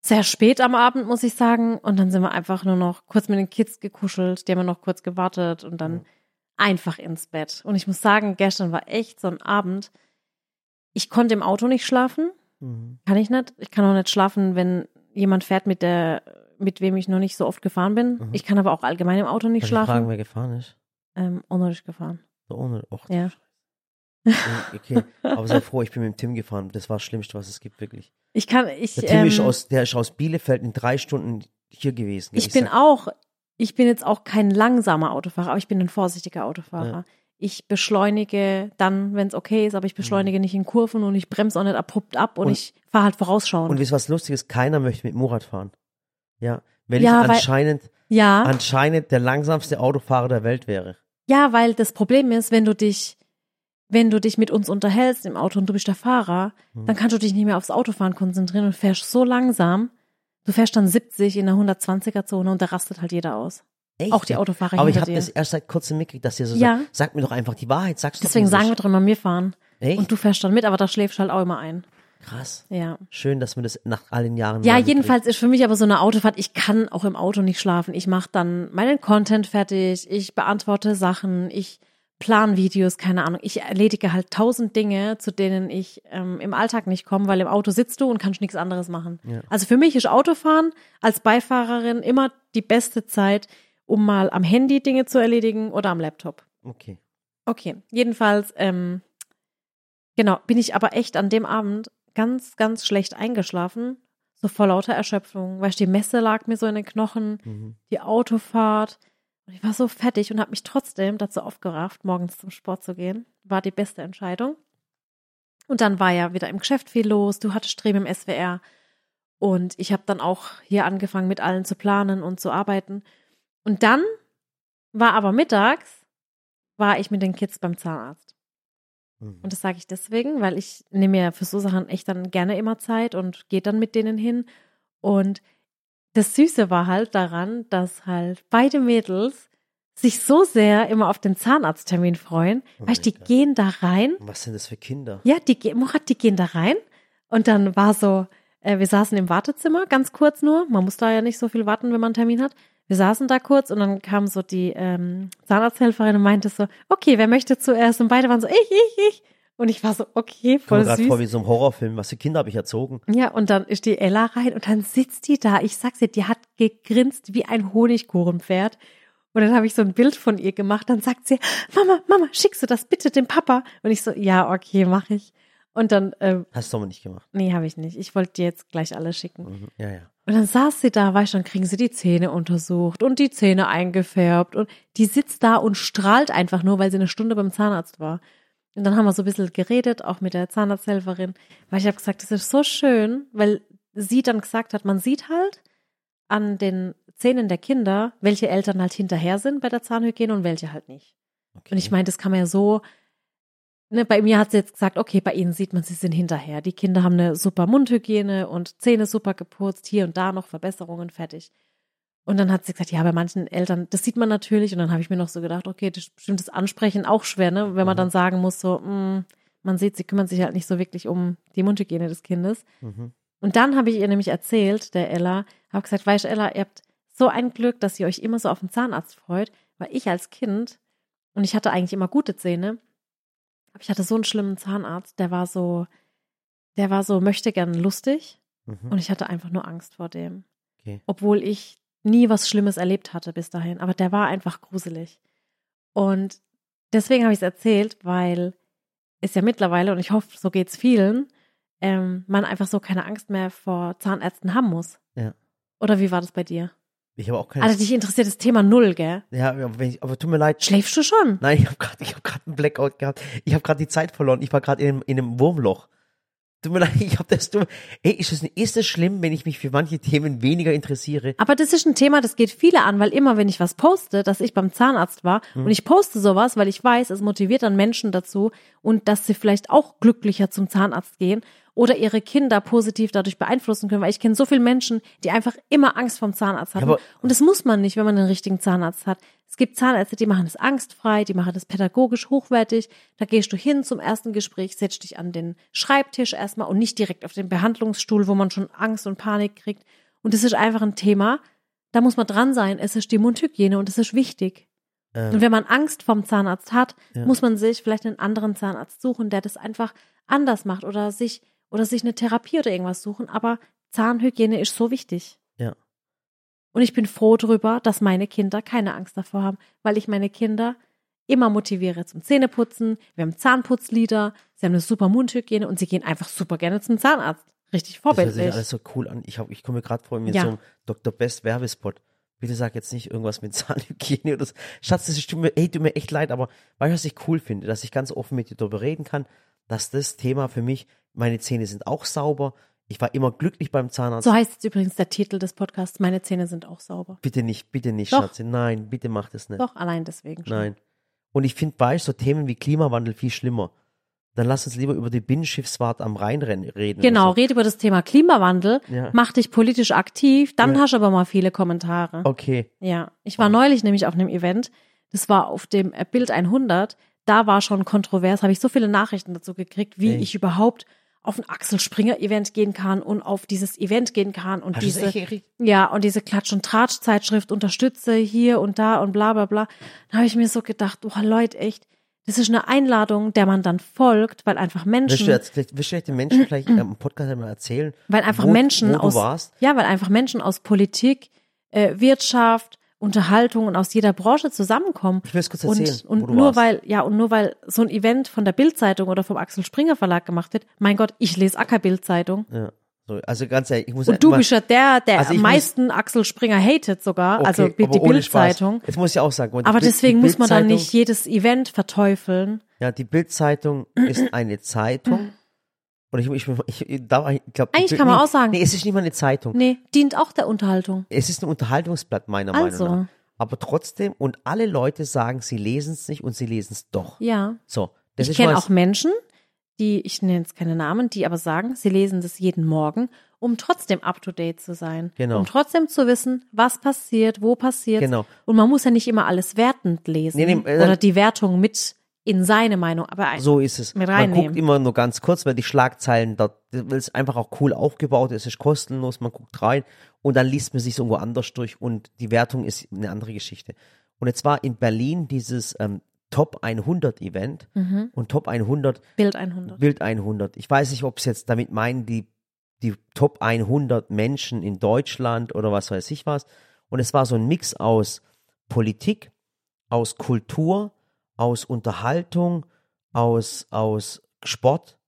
Sehr spät am Abend, muss ich sagen. Und dann sind wir einfach nur noch kurz mit den Kids gekuschelt. Die haben wir noch kurz gewartet und dann einfach ins Bett. Und ich muss sagen, gestern war echt so ein Abend. Ich konnte im Auto nicht schlafen. Mhm. Kann ich nicht. Ich kann auch nicht schlafen, wenn jemand fährt, mit der, mit wem ich noch nicht so oft gefahren bin. Mhm. Ich kann aber auch allgemein im Auto nicht Darf ich fragen, schlafen. wer gefahren ist? Ähm, unnötig gefahren. So ohne. Och, Ja. Okay, aber sei froh, ich bin mit dem Tim gefahren. Das war das Schlimmste, was es gibt, wirklich. Ich kann, ich, Der Tim ähm, ist aus, der ist aus Bielefeld in drei Stunden hier gewesen. ich bin sag, auch, ich bin jetzt auch kein langsamer Autofahrer, aber ich bin ein vorsichtiger Autofahrer. Ja. Ich beschleunige dann, wenn es okay ist, aber ich beschleunige nicht in Kurven und ich bremse auch nicht abrupt ab und, Und- ich fahre halt vorausschauend. Und wisst was lustig ist? Keiner möchte mit Murat fahren. Ja. Wenn Ja, ich weil- anscheinend, ja, anscheinend der langsamste Autofahrer der Welt wäre. ja, weil das Problem ist, wenn du dich, wenn du dich mit uns unterhältst im Auto und du bist der Fahrer, Hm. dann kannst du dich nicht mehr aufs Autofahren konzentrieren und fährst so langsam. Du fährst dann 70 in der 120er Zone und da rastet halt jeder aus. Echt? Auch die Autofahrer Aber ich habe das erst seit kurzem mitgekriegt, dass ihr so Ja. sagt, sagt mir doch einfach die Wahrheit, sagst Deswegen doch sagen wir doch immer, wir fahren. Echt? Und du fährst dann mit, aber da schläfst du halt auch immer ein. Krass. Ja. Schön, dass wir das nach allen Jahren Ja, jedenfalls ist für mich aber so eine Autofahrt, ich kann auch im Auto nicht schlafen. Ich mache dann meinen Content fertig, ich beantworte Sachen, ich plan Videos, keine Ahnung. Ich erledige halt tausend Dinge, zu denen ich ähm, im Alltag nicht komme, weil im Auto sitzt du und kannst nichts anderes machen. Ja. Also für mich ist Autofahren als Beifahrerin immer die beste Zeit, um mal am Handy Dinge zu erledigen oder am Laptop. Okay. Okay, jedenfalls, ähm, genau, bin ich aber echt an dem Abend ganz, ganz schlecht eingeschlafen. So vor lauter Erschöpfung. Weißt du, die Messe lag mir so in den Knochen, Mhm. die Autofahrt. Und ich war so fertig und habe mich trotzdem dazu aufgerafft, morgens zum Sport zu gehen. War die beste Entscheidung. Und dann war ja wieder im Geschäft viel los. Du hattest Streben im SWR. Und ich habe dann auch hier angefangen, mit allen zu planen und zu arbeiten. Und dann war aber mittags, war ich mit den Kids beim Zahnarzt. Mhm. Und das sage ich deswegen, weil ich nehme mir für so Sachen echt dann gerne immer Zeit und gehe dann mit denen hin. Und das Süße war halt daran, dass halt beide Mädels sich so sehr immer auf den Zahnarzttermin freuen. Oh weißt du, die Gott. gehen da rein. Was sind das für Kinder? Ja, die, Murat, die gehen da rein. Und dann war so, äh, wir saßen im Wartezimmer, ganz kurz nur. Man muss da ja nicht so viel warten, wenn man einen Termin hat. Wir saßen da kurz und dann kam so die ähm, Zahnarzthelferin und meinte so, okay, wer möchte zuerst? Und beide waren so, ich, ich, ich. Und ich war so, okay, voll gerade süß. vor wie so einem Horrorfilm. Was für Kinder habe ich erzogen? Ja, und dann ist die Ella rein und dann sitzt die da. Ich sag's dir, die hat gegrinst wie ein Honigkuchenpferd. Und dann habe ich so ein Bild von ihr gemacht. Dann sagt sie, Mama, Mama, schickst du das bitte dem Papa? Und ich so, ja, okay, mach ich. Und dann, ähm, Hast du aber nicht gemacht. nee, habe ich nicht. Ich wollte dir jetzt gleich alles schicken. Mhm. Ja, ja. Und dann saß sie da, weißt du, dann kriegen sie die Zähne untersucht und die Zähne eingefärbt und die sitzt da und strahlt einfach nur, weil sie eine Stunde beim Zahnarzt war. Und dann haben wir so ein bisschen geredet, auch mit der Zahnarzthelferin, weil ich habe gesagt, das ist so schön, weil sie dann gesagt hat, man sieht halt an den Zähnen der Kinder, welche Eltern halt hinterher sind bei der Zahnhygiene und welche halt nicht. Okay. Und ich meine, das kann man ja so, ne, bei mir hat sie jetzt gesagt, okay, bei ihnen sieht man, sie sind hinterher. Die Kinder haben eine super Mundhygiene und Zähne super geputzt, hier und da noch Verbesserungen fertig. Und dann hat sie gesagt, ja, bei manchen Eltern, das sieht man natürlich. Und dann habe ich mir noch so gedacht, okay, das ist bestimmt das Ansprechen auch schwer, ne? Wenn man Mhm. dann sagen muss, so, mh, man sieht, sie kümmern sich halt nicht so wirklich um die Mundhygiene des Kindes. Mhm. Und dann habe ich ihr nämlich erzählt, der Ella, habe gesagt, weißt du, Ella, ihr habt so ein Glück, dass ihr euch immer so auf den Zahnarzt freut, weil ich als Kind, und ich hatte eigentlich immer gute Zähne, aber ich hatte so einen schlimmen Zahnarzt, der war so, der war so, möchte gern lustig Mhm. und ich hatte einfach nur Angst vor dem. Okay. Obwohl ich nie was Schlimmes erlebt hatte bis dahin, aber der war einfach gruselig. Und deswegen habe ich es erzählt, weil es ja mittlerweile, und ich hoffe, so geht's vielen, ähm, man einfach so keine Angst mehr vor Zahnärzten haben muss. Ja. Oder wie war das bei dir? Ich habe auch keine. Also dich interessiert das Thema null, gell? ja, aber, wenn ich, aber tut mir leid. Schläfst du schon? Nein, ich habe gerade ich hab grad einen Blackout gehabt. Ich habe gerade die Zeit verloren. Ich war gerade in, einem- in einem Wurmloch. Tut mir leid, ich habe das dumm. Ey, ist es ist es schlimm, wenn ich mich für manche Themen weniger interessiere? Aber das ist ein Thema, das geht viele an, weil immer, wenn ich was poste, dass ich beim Zahnarzt war Hm. und ich poste sowas, weil ich weiß, es motiviert dann Menschen dazu und dass sie vielleicht auch glücklicher zum Zahnarzt gehen oder ihre Kinder positiv dadurch beeinflussen können, weil ich kenne so viele Menschen, die einfach immer Angst vom Zahnarzt hatten. aber- und das muss man nicht, wenn man einen richtigen Zahnarzt hat. Es gibt Zahnärzte, die machen es angstfrei, die machen das pädagogisch hochwertig. Da gehst du hin zum ersten Gespräch, setzt dich an den Schreibtisch erstmal und nicht direkt auf den Behandlungsstuhl, wo man schon Angst und Panik kriegt. Und das ist einfach ein Thema, da muss man dran sein. Es ist die Mundhygiene und es ist wichtig. Ähm, Und wenn man Angst vom Zahnarzt hat, Ja. muss man sich vielleicht einen anderen Zahnarzt suchen, der das einfach anders macht oder sich oder sich eine Therapie oder irgendwas suchen. Aber Zahnhygiene ist so wichtig. Ja. Und ich bin froh darüber, dass meine Kinder keine Angst davor haben, weil ich meine Kinder immer motiviere zum Zähneputzen. Wir haben Zahnputzlieder, sie haben eine super Mundhygiene und sie gehen einfach super gerne zum Zahnarzt. Richtig das hört sich vorbildlich. alles so cool an. Ich, hab, ich komme mir gerade vor mit Ja. einem Dr. Best Werbespot. Bitte sag jetzt nicht irgendwas mit Zahnhygiene oder so. Schatz, das tut mir, ey, tut mir echt leid, aber weißt du, was ich cool finde? Dass ich ganz offen mit dir darüber reden kann, dass das Thema für mich, meine Zähne sind auch sauber. Ich war immer glücklich beim Zahnarzt. So heißt jetzt übrigens der Titel des Podcasts. Meine Zähne sind auch sauber. Bitte nicht, bitte nicht, Doch. Schatze. Nein, bitte mach das nicht. Doch, allein deswegen schon. Nein. Und ich finde, weißt du, so Themen wie Klimawandel viel schlimmer. Dann lass uns lieber über die Binnenschiffsfahrt am Rhein reden. Genau, oder red über das Thema Klimawandel, Ja. mach dich politisch aktiv, dann Ja. hast du aber mal viele Kommentare. so. Okay. Ja, ich war neulich nämlich auf einem Event, das war auf dem äh, Bild 100, da war schon kontrovers, habe ich so viele Nachrichten dazu gekriegt, wie Ey. ich überhaupt auf ein Axel Springer Event gehen kann und auf dieses Event gehen kann und Hast diese ja und diese Klatsch und Tratsch Zeitschrift unterstütze hier und da und bla bla bla. Dann habe ich mir so gedacht, oh Leute, echt, das ist eine Einladung, der man dann folgt, weil einfach Willst du Menschen jetzt vielleicht, willst du den Menschen vielleicht ähm, im Podcast mal erzählen? weil einfach wo, Menschen wo aus ja, weil einfach Menschen aus Politik, äh, Wirtschaft, Unterhaltung und aus jeder Branche zusammenkommen. Ich will es kurz erzählen, Und, und nur warst. weil, ja, und nur weil so ein Event von der Bildzeitung oder vom Axel Springer Verlag gemacht wird, mein Gott, ich lese Acker Bildzeitung. Ja. So, also ganz ehrlich, ich muss Und du immer- bist ja der, der Also am muss- meisten Axel Springer hatet sogar, okay, also die. Bildzeitung. Jetzt muss ich auch sagen. Aber Bild- deswegen muss man dann nicht jedes Event verteufeln. Ja, die Bildzeitung ist eine Zeitung. Und ich, ich, ich, ich, ich glaube, Eigentlich kann man auch sagen- Nee, es ist nicht mal eine Zeitung. Nee, dient auch der Unterhaltung. Es ist ein Unterhaltungsblatt, meiner Also. Meinung nach. Aber trotzdem, und alle Leute sagen, sie lesen es nicht und sie lesen es doch. Ja. So. Das Ich kenne auch Menschen, die, ich nenne jetzt keine Namen, die aber sagen, sie lesen das jeden Morgen, um trotzdem up to date zu sein. Genau. Um trotzdem zu wissen, was passiert, wo passiert. Genau. Und man muss ja nicht immer alles wertend lesen Nee, nee, äh, oder die Wertung mit in seine Meinung. Aber ein- So ist es. mit Man reinnehmen. guckt immer nur ganz kurz, weil die Schlagzeilen dort, weil es einfach auch cool aufgebaut ist, es ist kostenlos, man guckt rein und dann liest man sich irgendwo anders durch und die Wertung ist eine andere Geschichte. Und jetzt war in Berlin dieses ähm, Top 100 Event Mhm. und Top 100 Bild 100. Bild 100. Ich weiß nicht, ob es jetzt damit meinen, die, die Top 100 Menschen in Deutschland oder was weiß ich was. Und es war so ein Mix aus Politik, aus Kultur, aus Unterhaltung, aus, aus Sport,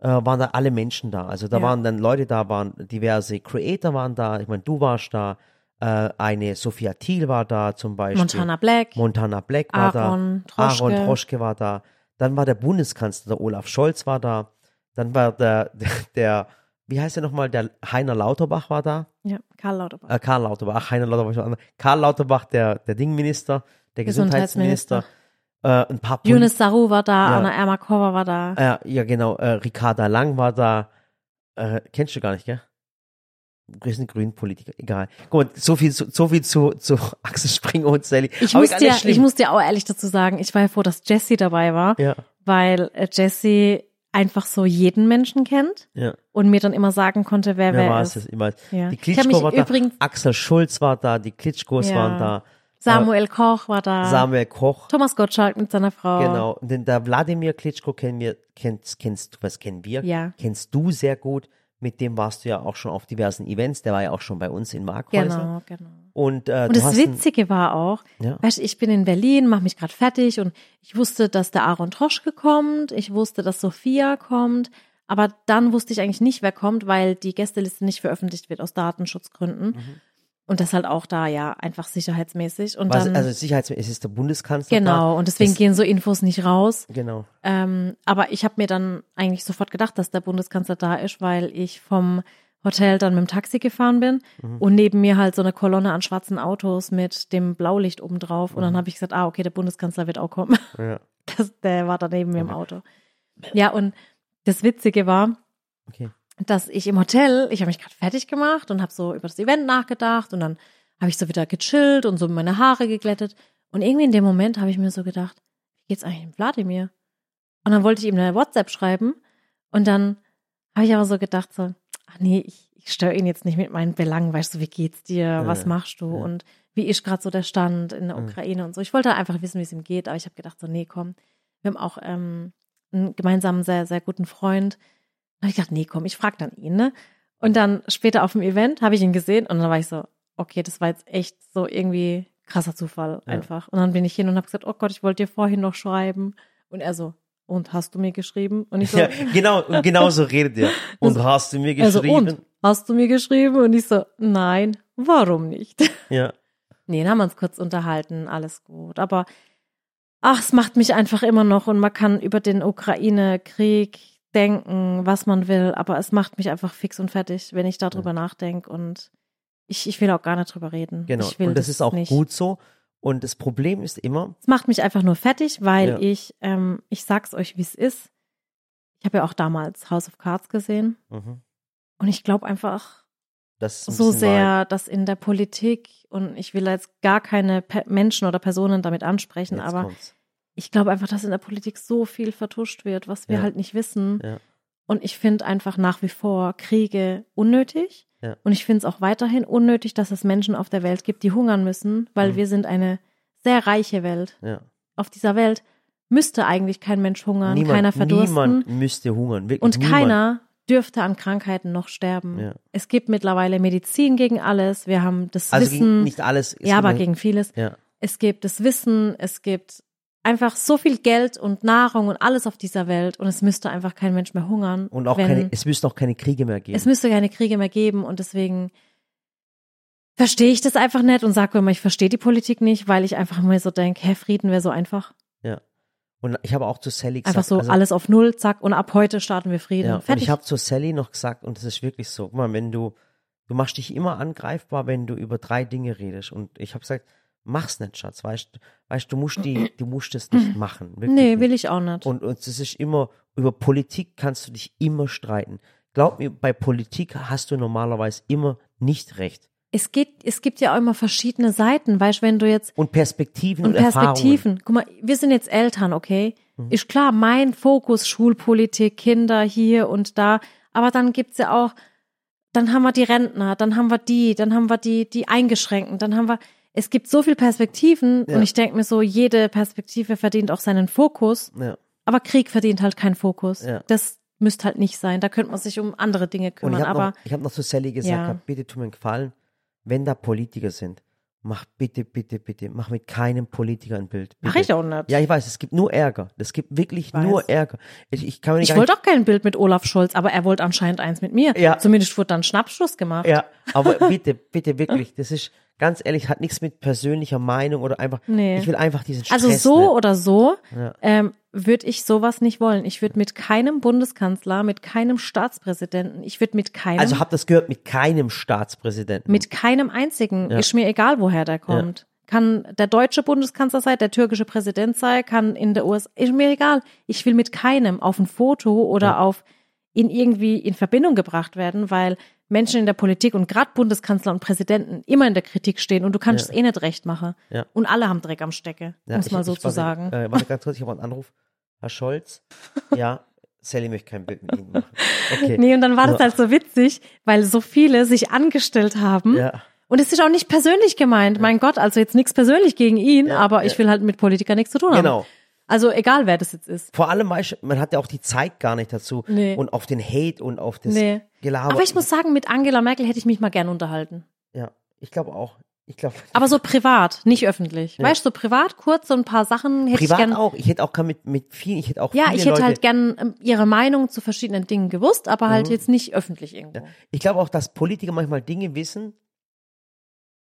äh, waren da alle Menschen da. Also da Ja. waren dann Leute da, waren diverse Creator waren da. Ich meine, du warst da, äh, eine Sophia Thiel war da zum Beispiel. Montana Black. Montana Black war Aaron da. Troschke. Aaron Troschke war da. Dann war der Bundeskanzler, der Olaf Scholz war da. Dann war der, der, der wie heißt er nochmal, der Heiner Lauterbach war da. ja, Karl Lauterbach. Äh, Karl Lauterbach, ach, Heiner Lauterbach. Karl Lauterbach, der, der Dingminister, der Gesundheitsminister. Gesundheitsminister. Äh, ein paar Poli- Yunus Saru war da, Ja. Anna Ermakova war da. Äh, ja, genau. Äh, Ricarda Lang war da. Äh, kennst du gar nicht, gell? Wir sind Grünpolitiker, egal. Gut, so viel, zu, so viel zu, zu Axel Springer und Sally. Ich Aber muss, dir, schlimm. ich muss dir auch ehrlich dazu sagen, ich war ja froh, dass Jessie dabei war, ja, weil äh, Jessie einfach so jeden Menschen kennt ja. und mir dann immer sagen konnte, wer Wer wer war ist. es? Ich weiß. Ja. Die Klitschko war da, Axel Schulz war da, die Klitschkos Ja. waren da, Samuel Koch war da. Samuel Koch, Thomas Gottschalk mit seiner Frau. genau. Und den, der Wladimir Klitschko kennen wir, kennst, kennst du, was kennen wir? Ja. Kennst du sehr gut. Mit dem warst du ja auch schon auf diversen Events. Der war ja auch schon bei uns in Markhäuser. Genau, genau. Und, äh, Und das Witzige war auch, Ja. weißt du, ich bin in Berlin, mache mich gerade fertig und ich wusste, dass der Aaron Troschke kommt, ich wusste, dass Sophia kommt, aber dann wusste ich eigentlich nicht, wer kommt, weil die Gästeliste nicht veröffentlicht wird aus Datenschutzgründen. Mhm. Und das halt auch da, ja, einfach sicherheitsmäßig. Und was, dann, also Sicherheitsmäßig, ist der Bundeskanzler. genau, da. und deswegen gehen so Infos nicht raus. Genau. Ähm, aber ich habe mir dann eigentlich sofort gedacht, dass der Bundeskanzler da ist, weil ich vom Hotel dann mit dem Taxi gefahren bin Mhm. und neben mir halt so eine Kolonne an schwarzen Autos mit dem Blaulicht oben drauf. Und Mhm. dann habe ich gesagt, ah, okay, der Bundeskanzler wird auch kommen. Ja. Das, der war da neben mir im Auto. Ja, und das Witzige war, Okay. Dass ich im Hotel, ich habe mich gerade fertig gemacht und habe so über das Event nachgedacht und dann habe ich so wieder gechillt und so meine Haare geglättet. Und irgendwie in dem Moment habe ich mir so gedacht, wie geht's eigentlich dem Wladimir? Und dann wollte ich ihm eine WhatsApp schreiben und dann habe ich aber so gedacht so, ach nee, ich, ich störe ihn jetzt nicht mit meinen Belangen, weißt du, wie geht's dir, was Ja, machst du ja. und wie ist gerade so der Stand in der Ja. Ukraine und so. Ich wollte einfach wissen, wie es ihm geht, aber ich habe gedacht so, nee, komm, wir haben auch ähm, einen gemeinsamen sehr, sehr guten Freund. Habe ich gedacht, nee, komm, ich frage dann ihn, ne? Und dann später auf dem Event habe ich ihn gesehen und dann war ich so, okay, das war jetzt echt so irgendwie krasser Zufall Ja. einfach. Und dann bin ich hin und habe gesagt, oh Gott, ich wollte dir vorhin noch schreiben. Und er so, und hast du mir geschrieben? Und ich so, Ja, genau, und genau so redet er. Und hast du mir also geschrieben? und hast du mir geschrieben? Und ich so, nein, warum nicht? Ja. Nee, dann haben wir uns kurz unterhalten, alles gut. Aber ach, es macht mich einfach immer noch und man kann über den Ukraine-Krieg denken, was man will, aber es macht mich einfach fix und fertig, wenn ich darüber nachdenke und ich, ich will auch gar nicht drüber reden. Genau. Ich will und das ist auch nicht. gut so. Und das Problem ist immer, Es macht mich einfach nur fertig, weil Ja. ich, ähm, ich sag's euch, wie es ist. Ich habe ja auch damals House of Cards gesehen mhm, und ich glaube einfach, das ein so sehr, Wahrheit. dass in der Politik und ich will jetzt gar keine Pe Menschen oder Personen damit ansprechen, Jetzt aber kommt's. Ich glaube einfach, dass in der Politik so viel vertuscht wird, was wir Ja. halt nicht wissen. Ja. Und ich finde einfach nach wie vor Kriege unnötig. Ja. Und ich finde es auch weiterhin unnötig, dass es Menschen auf der Welt gibt, die hungern müssen, weil Mhm. wir sind eine sehr reiche Welt. Ja. Auf dieser Welt müsste eigentlich kein Mensch hungern, Niemand, keiner verdursten niemand müsste hungern. Wirklich und niemand. keiner dürfte an Krankheiten noch sterben. Ja. Es gibt mittlerweile Medizin gegen alles. Wir haben das Also Wissen. gegen, nicht alles. ist ja, aber gegen vieles. Ja. Es gibt das Wissen, es gibt einfach so viel Geld und Nahrung und alles auf dieser Welt und es müsste einfach kein Mensch mehr hungern. Und auch wenn, keine, es müsste auch keine Kriege mehr geben. es müsste keine Kriege mehr geben und deswegen verstehe ich das einfach nicht und sage immer, ich verstehe die Politik nicht, weil ich einfach mir so denke, hä, Frieden wäre so einfach. und ich habe auch zu Sally gesagt, Einfach so also, alles auf Null, zack, und ab heute starten wir Frieden. Ja, und ich habe zu Sally noch gesagt, und das ist wirklich so, guck mal, wenn du, du machst dich immer angreifbar, wenn du über drei Dinge redest. Und ich habe gesagt, mach's nicht, Schatz, weißt du, weißt, du musst die, du musst das nicht machen. Nee, nicht. will ich auch nicht. Und, und es ist immer, über Politik kannst du dich immer streiten. Glaub mir, bei Politik hast du normalerweise immer nicht recht. es geht, es gibt ja auch immer verschiedene Seiten, weißt, wenn du jetzt Und Perspektiven und, und Perspektiven. Guck mal, wir sind jetzt Eltern, okay? Mhm. Ist klar, mein Fokus Schulpolitik, Kinder hier und da, aber dann gibt's ja auch, dann haben wir die Rentner, dann haben wir die, dann haben wir die, die Eingeschränkten, dann haben wir, es gibt so viele Perspektiven Ja. und ich denke mir so, jede Perspektive verdient auch seinen Fokus. Ja. aber Krieg verdient halt keinen Fokus. Ja. Das müsste halt nicht sein. Da könnte man sich um andere Dinge Und kümmern, ich habe aber noch, ich hab noch zu Sally gesagt, Ja. hab, bitte tu mir einen Gefallen, wenn da Politiker sind, mach bitte, bitte, bitte, mach mit keinem Politiker ein Bild. Mach bitte. ich auch nicht. Ja, ich weiß, es gibt nur Ärger. Es gibt wirklich nur Ärger. Ich, ich kann mir nicht Ich wollte auch kein Bild mit Olaf Scholz, aber er wollte anscheinend eins mit mir. Ja. Zumindest wurde dann Schnappschuss gemacht. Ja, aber bitte, bitte wirklich, das ist ganz ehrlich, hat nichts mit persönlicher Meinung oder einfach. Nee. Ich will einfach diesen Stress. Also so nicht. oder so Ja. ähm, würde ich sowas nicht wollen. Ich würde mit keinem Bundeskanzler, mit keinem Staatspräsidenten, ich würde mit keinem, Also habt das gehört mit keinem Staatspräsidenten. mit keinem einzigen, Ja. ist mir egal, woher der kommt. Kann der deutsche Bundeskanzler sein, der türkische Präsident sein, kann in der USA, ist mir egal. Ich will mit keinem auf ein Foto oder Ja. auf in irgendwie in Verbindung gebracht werden, weil Menschen in der Politik und gerade Bundeskanzler und Präsidenten immer in der Kritik stehen und du kannst Ja. es eh nicht recht machen. Ja. Und alle haben Dreck am Stecke, Ja, um es ich- mal so zu sagen. Äh, warte ganz kurz, ich habe einen Anruf. Herr Scholz. Ja, Sally möchte kein Bild mit Ihnen machen. Okay. Nee, und dann war das halt so witzig, weil so viele sich angestellt haben. Ja. Und es ist auch nicht persönlich gemeint. Mein Gott, also jetzt nichts persönlich gegen ihn, aber ich will halt mit Politikern nichts zu tun haben. Genau. Also egal, wer das jetzt ist. Vor allem, weißt du, man hat ja auch die Zeit gar nicht dazu. Nee. Und auf den Hate und auf das Nee. Gelaber. Aber ich muss sagen, mit Angela Merkel hätte ich mich mal gern unterhalten. Ja, ich glaube auch. Ich glaube. Aber so privat, nicht öffentlich. Ja. Weißt du, so privat, kurz, so ein paar Sachen hätte Privat ich gern. auch. Ich hätte auch gern mit, mit vielen, ich hätte auch Ja, ich hätte Leute, halt gern ähm, ihre Meinung zu verschiedenen Dingen gewusst, aber halt Mhm. jetzt nicht öffentlich irgendwo. Ich glaube auch, dass Politiker manchmal Dinge wissen,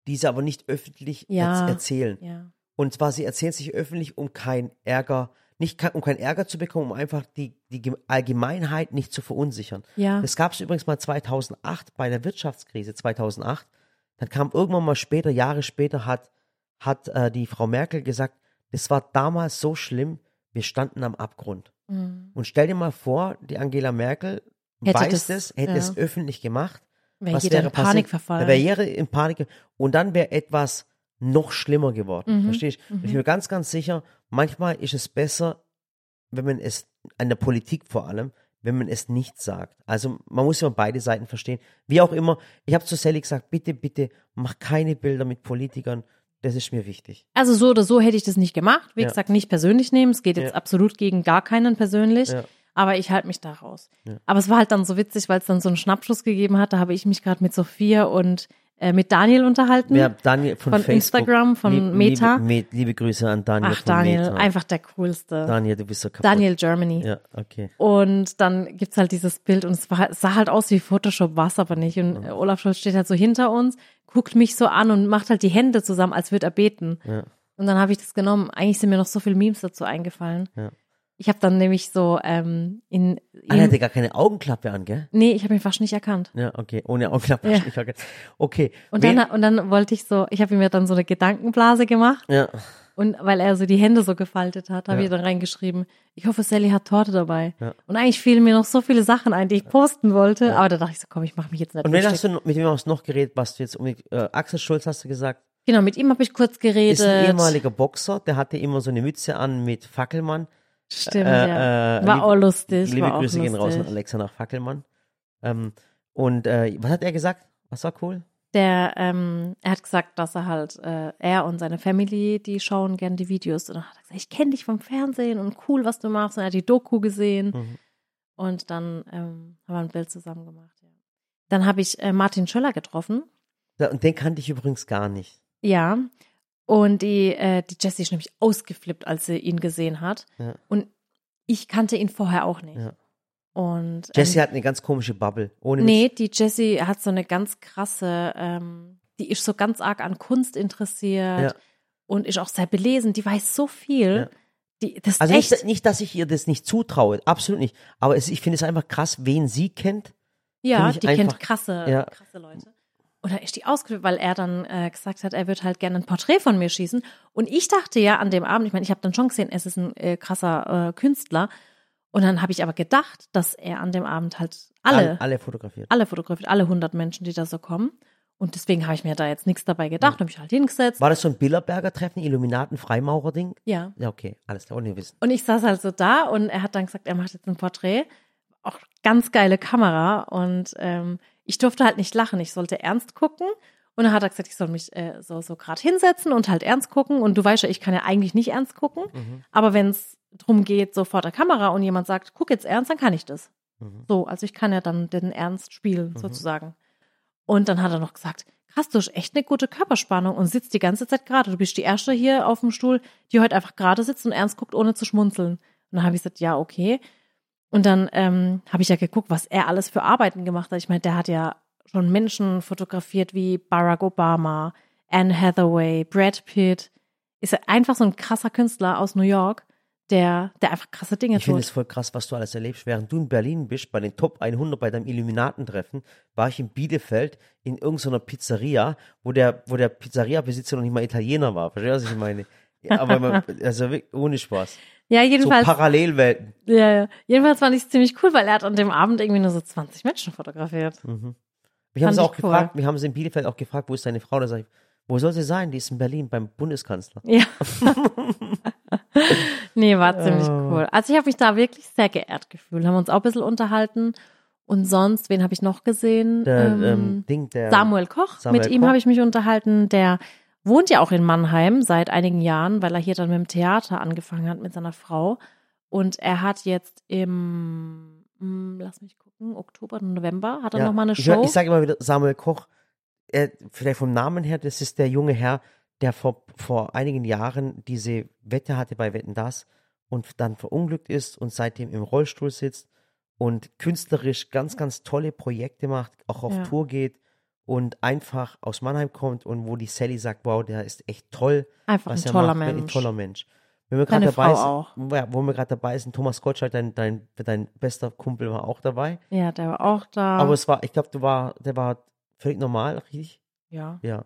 die sie aber nicht öffentlich Ja. erz- erzählen. Ja. Und zwar, sie erzählen sich öffentlich, um kein Ärger, nicht um keinen Ärger zu bekommen, um einfach die, die Gem- Allgemeinheit nicht zu verunsichern. Ja. Das gab es übrigens mal 2008 bei der Wirtschaftskrise 2008. Dann kam irgendwann mal später, Jahre später, hat, hat äh, die Frau Merkel gesagt, das war damals so schlimm, wir standen am Abgrund. Mhm. Und stell dir mal vor, die Angela Merkel Hätte weiß das- das, hätte ja. es öffentlich gemacht. Wäre was wäre in Panik verfallen. Wäre in Panik. Und dann wäre etwas noch schlimmer geworden. Mhm. Verstehst du? Ich bin mir ganz, ganz sicher, manchmal ist es besser, wenn man es, an der Politik vor allem, wenn man es nicht sagt. Also man muss ja beide Seiten verstehen. Wie auch immer, ich habe zu Sally gesagt, bitte, bitte, mach keine Bilder mit Politikern. Das ist mir wichtig. Also so oder so hätte ich das nicht gemacht. Wie Ja. gesagt, nicht persönlich nehmen. Es geht jetzt Ja. absolut gegen gar keinen persönlich. Ja. Aber ich halte mich da raus. Aber es war halt dann so witzig, weil es dann so einen Schnappschuss gegeben hat. Da habe ich mich gerade mit Sophia und äh, mit Daniel unterhalten. Ja, Daniel von, Von. Instagram, von Lieb- Meta. Liebe, liebe Grüße an Daniel Ach, Daniel, Meta. einfach der coolste. Daniel, du bist so kaputt. Daniel Germany. Ja, okay. Und dann gibt's halt dieses Bild und es, war, sah halt aus wie Photoshop, war's aber nicht. Und äh, Olaf Scholz steht halt so hinter uns, guckt mich so an und macht halt die Hände zusammen, als würde er beten. Ja. Und dann habe ich das genommen. Eigentlich sind mir noch so viele Memes dazu eingefallen. Ja. Ich habe dann nämlich so ähm, in, Ah, er in hatte gar keine Augenklappe an, gell? nee, ich habe ihn fast nicht erkannt. Ja, okay. Ohne Augenklappe. Ja. nicht erkannt. Okay. Und Wen- dann, und dann wollte ich so, ich habe ihm ja dann so eine Gedankenblase gemacht ja. und weil er so die Hände so gefaltet hat, habe Ja. ich dann reingeschrieben, ich hoffe, Sally hat Torte dabei. Ja. Und eigentlich fielen mir noch so viele Sachen ein, die ich posten wollte, aber da dachte ich so, komm, ich mache mich jetzt nicht Und wen hast du, mit wem hast du noch geredet, was du jetzt um äh, Axel Schulz hast du gesagt? Genau, mit ihm habe ich kurz geredet. Ist ein ehemaliger Boxer, der hatte immer so eine Mütze an mit Fackelmann. Stimmt, Äh, ja. äh, War lieb- auch lustig. Liebe war Grüße gehen raus an lustig. Alexander Fackelmann. Ähm, und äh, was hat er gesagt? Was war cool? Der, ähm, er hat gesagt, dass er halt, äh, er und seine Family, die schauen gern die Videos. Und dann hat er gesagt, ich kenne dich vom Fernsehen und cool, was du machst. Und er hat die Doku gesehen. Mhm. Und dann ähm, haben wir ein Bild zusammen gemacht. Ja. Dann habe ich äh, Martin Schöller getroffen. Ja, Und den kannte ich übrigens gar nicht. Ja. Und die, äh, die Jessie ist nämlich ausgeflippt, als sie ihn gesehen hat. Ja. Und ich kannte ihn vorher auch nicht. Ja. Und ähm, Jessie hat eine ganz komische Bubble. Ohne Nee, Witz. die Jessie hat so eine ganz krasse, ähm, die ist so ganz arg an Kunst interessiert Ja. und ist auch sehr belesen. Die weiß so viel. Die, das Also echt. nicht, nicht, dass ich ihr das nicht zutraue, absolut nicht. Aber es, ich finde es einfach krass, wen sie kennt. ja, die kennt krasse, krasse Leute. Oder ist die ausgeflippt, weil er dann äh, gesagt hat, er wird halt gerne ein Porträt von mir schießen. Und ich dachte ja an dem Abend, ich meine, ich habe dann schon gesehen, es ist ein äh, krasser äh, Künstler. Und dann habe ich aber gedacht, dass er an dem Abend halt alle, Alle, alle fotografiert. alle fotografiert, alle 100 Menschen, die da so kommen. Und deswegen habe ich mir da jetzt nichts dabei gedacht, habe mich halt hingesetzt. War das so ein Billerberger-Treffen, Illuminaten-Freimaurer-Ding? Ja. Ja, okay, alles klar, ohne Wissen. Und ich saß halt so da und er hat dann gesagt, er macht jetzt ein Porträt. Auch ganz geile Kamera. Und ähm, ich durfte halt nicht lachen. Ich sollte ernst gucken. Und dann hat er gesagt, ich soll mich äh, so, so gerade hinsetzen und halt ernst gucken. Und du weißt ja, ich kann ja eigentlich nicht ernst gucken. Mhm. Aber wenn es drum geht, so vor der Kamera und jemand sagt, guck jetzt ernst, dann kann ich das. Mhm. So, also ich kann ja dann den Ernst spielen, Mhm. sozusagen. Und dann hat er noch gesagt, krass, du hast echt eine gute Körperspannung und sitzt die ganze Zeit gerade. Du bist die Erste hier auf dem Stuhl, die heute einfach gerade sitzt und ernst guckt, ohne zu schmunzeln. Und dann habe ich gesagt, ja, okay. Und dann ähm, habe ich ja geguckt, was er alles für Arbeiten gemacht hat. Ich meine, der hat ja schon Menschen fotografiert wie Barack Obama, Anne Hathaway, Brad Pitt. Ist er einfach so ein krasser Künstler aus New York, der, der einfach krasse Dinge Ich finde tut. es voll krass, was du alles erlebst. Während du in Berlin bist, bei den Top 100, bei deinem Illuminatentreffen, war ich in Bielefeld in irgendeiner Pizzeria, wo der, wo der Pizzeria-Besitzer noch nicht mal Italiener war. Verstehst du, was ich meine? Aber man, also wirklich ohne Spaß. Ja, So jedenfalls. Parallelwelten. ja, ja. Jedenfalls fand ich es ziemlich cool, weil er hat an dem Abend irgendwie nur so 20 Menschen fotografiert. Mhm. Wir haben sie auch cool. gefragt, wir haben sie in Bielefeld auch gefragt, wo ist deine Frau? Da sag ich, wo soll sie sein? Die ist in Berlin beim Bundeskanzler. Ja. nee, war ziemlich Oh. cool. Also ich habe mich da wirklich sehr geehrt gefühlt. Haben uns auch ein bisschen unterhalten. Und sonst, wen habe ich noch gesehen? Der Ähm, ähm, Ding, der Samuel Koch. Samuel mit ihm habe ich mich unterhalten. Der wohnt ja auch in Mannheim seit einigen Jahren, weil er hier dann mit dem Theater angefangen hat mit seiner Frau. Und er hat jetzt im, hm, lass mich gucken, Oktober, November, hat er Ja, noch mal eine ich, Show. Ich sage immer wieder, Samuel Koch, er, vielleicht vom Namen her, das ist der junge Herr, der vor, vor einigen Jahren diese Wette hatte bei Wetten Das und dann verunglückt ist und seitdem im Rollstuhl sitzt und künstlerisch ganz, ganz tolle Projekte macht, auch auf Ja. Tour geht und einfach aus Mannheim kommt und wo die Sally sagt, wow, der ist echt toll, Einfach was ein er toller macht, ein Mensch. toller Mensch. Wenn wir gerade dabei Frau sind, auch. Ja, wo wir gerade dabei sind, Thomas Gottschalk, dein, dein, dein bester Kumpel war auch dabei. Ja, der war auch da. Aber es war, ich glaube, du war, der war völlig normal, richtig? ja. Ja.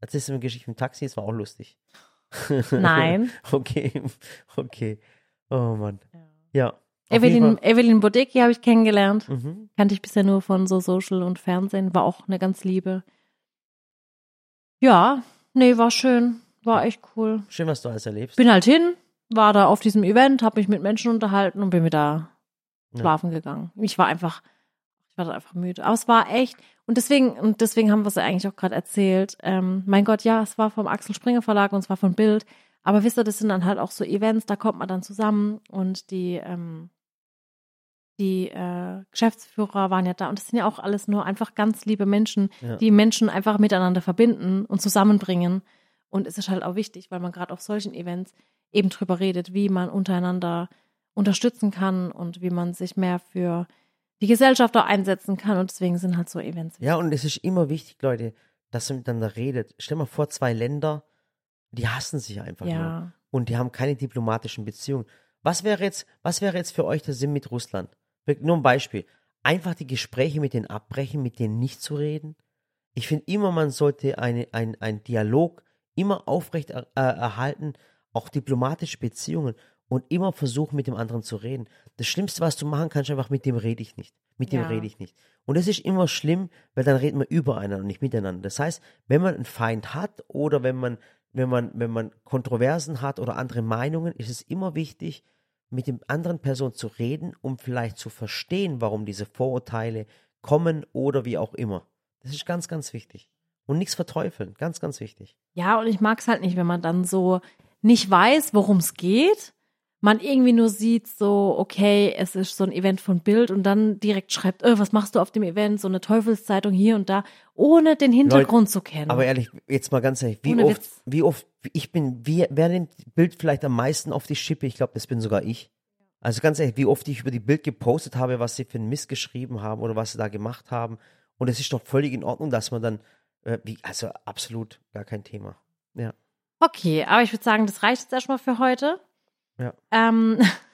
Erzählst du mir eine Geschichte im Taxi, es war auch lustig. Nein. okay, okay. Oh Mann. Ja. Jeden Evelyn, Evelyn Bodecki habe ich kennengelernt. Mhm. Kannte ich bisher nur von so Social und Fernsehen. War auch eine ganz liebe. Ja, nee, war schön. War echt cool. Schön, was du alles erlebst. Bin halt hin, war da auf diesem Event, habe mich mit Menschen unterhalten und bin wieder Ja. schlafen gegangen. Ich war einfach, ich war einfach müde. Aber es war echt, und deswegen, und deswegen haben wir es ja eigentlich auch gerade erzählt. Ähm, mein Gott, ja, es war vom Axel Springer Verlag und es war von Bild. Aber wisst ihr, das sind dann halt auch so Events, da kommt man dann zusammen und die, ähm, die äh, Geschäftsführer waren ja da und das sind ja auch alles nur einfach ganz liebe Menschen, Ja. die Menschen einfach miteinander verbinden und zusammenbringen. Und es ist halt auch wichtig, weil man gerade auf solchen Events eben drüber redet, wie man untereinander unterstützen kann und wie man sich mehr für die Gesellschaft auch einsetzen kann. Und deswegen sind halt so Events. Ja, und es ist immer wichtig, Leute, dass man miteinander redet. Stell mal vor, zwei Länder, die hassen sich einfach nur. Ja, Und die haben keine diplomatischen Beziehungen. Was wäre jetzt, was wäre jetzt für euch der Sinn mit Russland? Nur ein Beispiel. Einfach die Gespräche mit denen abbrechen, mit denen nicht zu reden. Ich finde immer, man sollte eine, ein, ein Dialog immer aufrecht er, äh, erhalten, auch diplomatische Beziehungen und immer versuchen, mit dem anderen zu reden. Das Schlimmste, was du machen kannst, einfach mit dem rede ich nicht. Mit dem Ja. rede ich nicht. Und das ist immer schlimm, weil dann reden wir übereinander und nicht miteinander. Das heißt, wenn man einen Feind hat oder wenn man, wenn man, wenn man Kontroversen hat oder andere Meinungen, ist es immer wichtig, mit dem anderen Person zu reden, um vielleicht zu verstehen, warum diese Vorurteile kommen oder wie auch immer. Das ist ganz, ganz wichtig. Und nichts verteufeln, ganz, ganz wichtig. Ja, und ich mag es halt nicht, wenn man dann so nicht weiß, worum es geht. Man irgendwie nur sieht, so, okay, es ist so ein Event von Bild und dann direkt schreibt, äh, was machst du auf dem Event? So eine Teufelszeitung hier und da, ohne den Hintergrund zu kennen. Aber ehrlich, jetzt mal ganz ehrlich, wie Ohne oft, Witz. wie oft, ich bin, wie, wer nimmt Bild vielleicht am meisten auf die Schippe? Ich glaube, das bin sogar ich. Also ganz ehrlich, wie oft ich über die Bild gepostet habe, was sie für einen Mist geschrieben haben oder was sie da gemacht haben. Und es ist doch völlig in Ordnung, dass man dann, äh, wie, also absolut gar kein Thema. Ja. Okay, aber ich würde sagen, das reicht jetzt erstmal für heute. Ja. Ähm,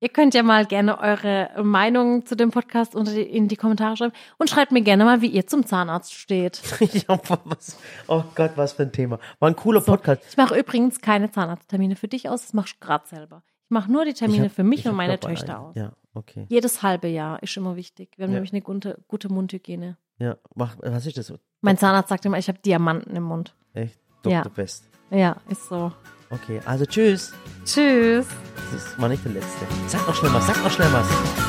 ihr könnt ja mal gerne eure Meinung zu dem Podcast unter die, in die Kommentare schreiben und schreibt mir gerne mal, wie ihr zum Zahnarzt steht. ja was, oh Gott, was für ein Thema. War ein cooler So, Podcast. ich mache übrigens keine Zahnarzttermine für dich aus, das machst du gerade selber. Ich mache nur die Termine hab- für mich ich und meine noch einen. Töchter aus. Ja, okay. Jedes halbe Jahr ist immer wichtig. Wir haben Ja. nämlich eine gute, gute Mundhygiene. Ja, mach, was ist das? Mein Zahnarzt sagt immer, ich habe Diamanten im Mund. Echt? Dr. Ja. Best. Ja, ist so. Okay, also tschüss. Tschüss. Das war nicht der letzte. Sag noch schnell was, sag noch schnell was.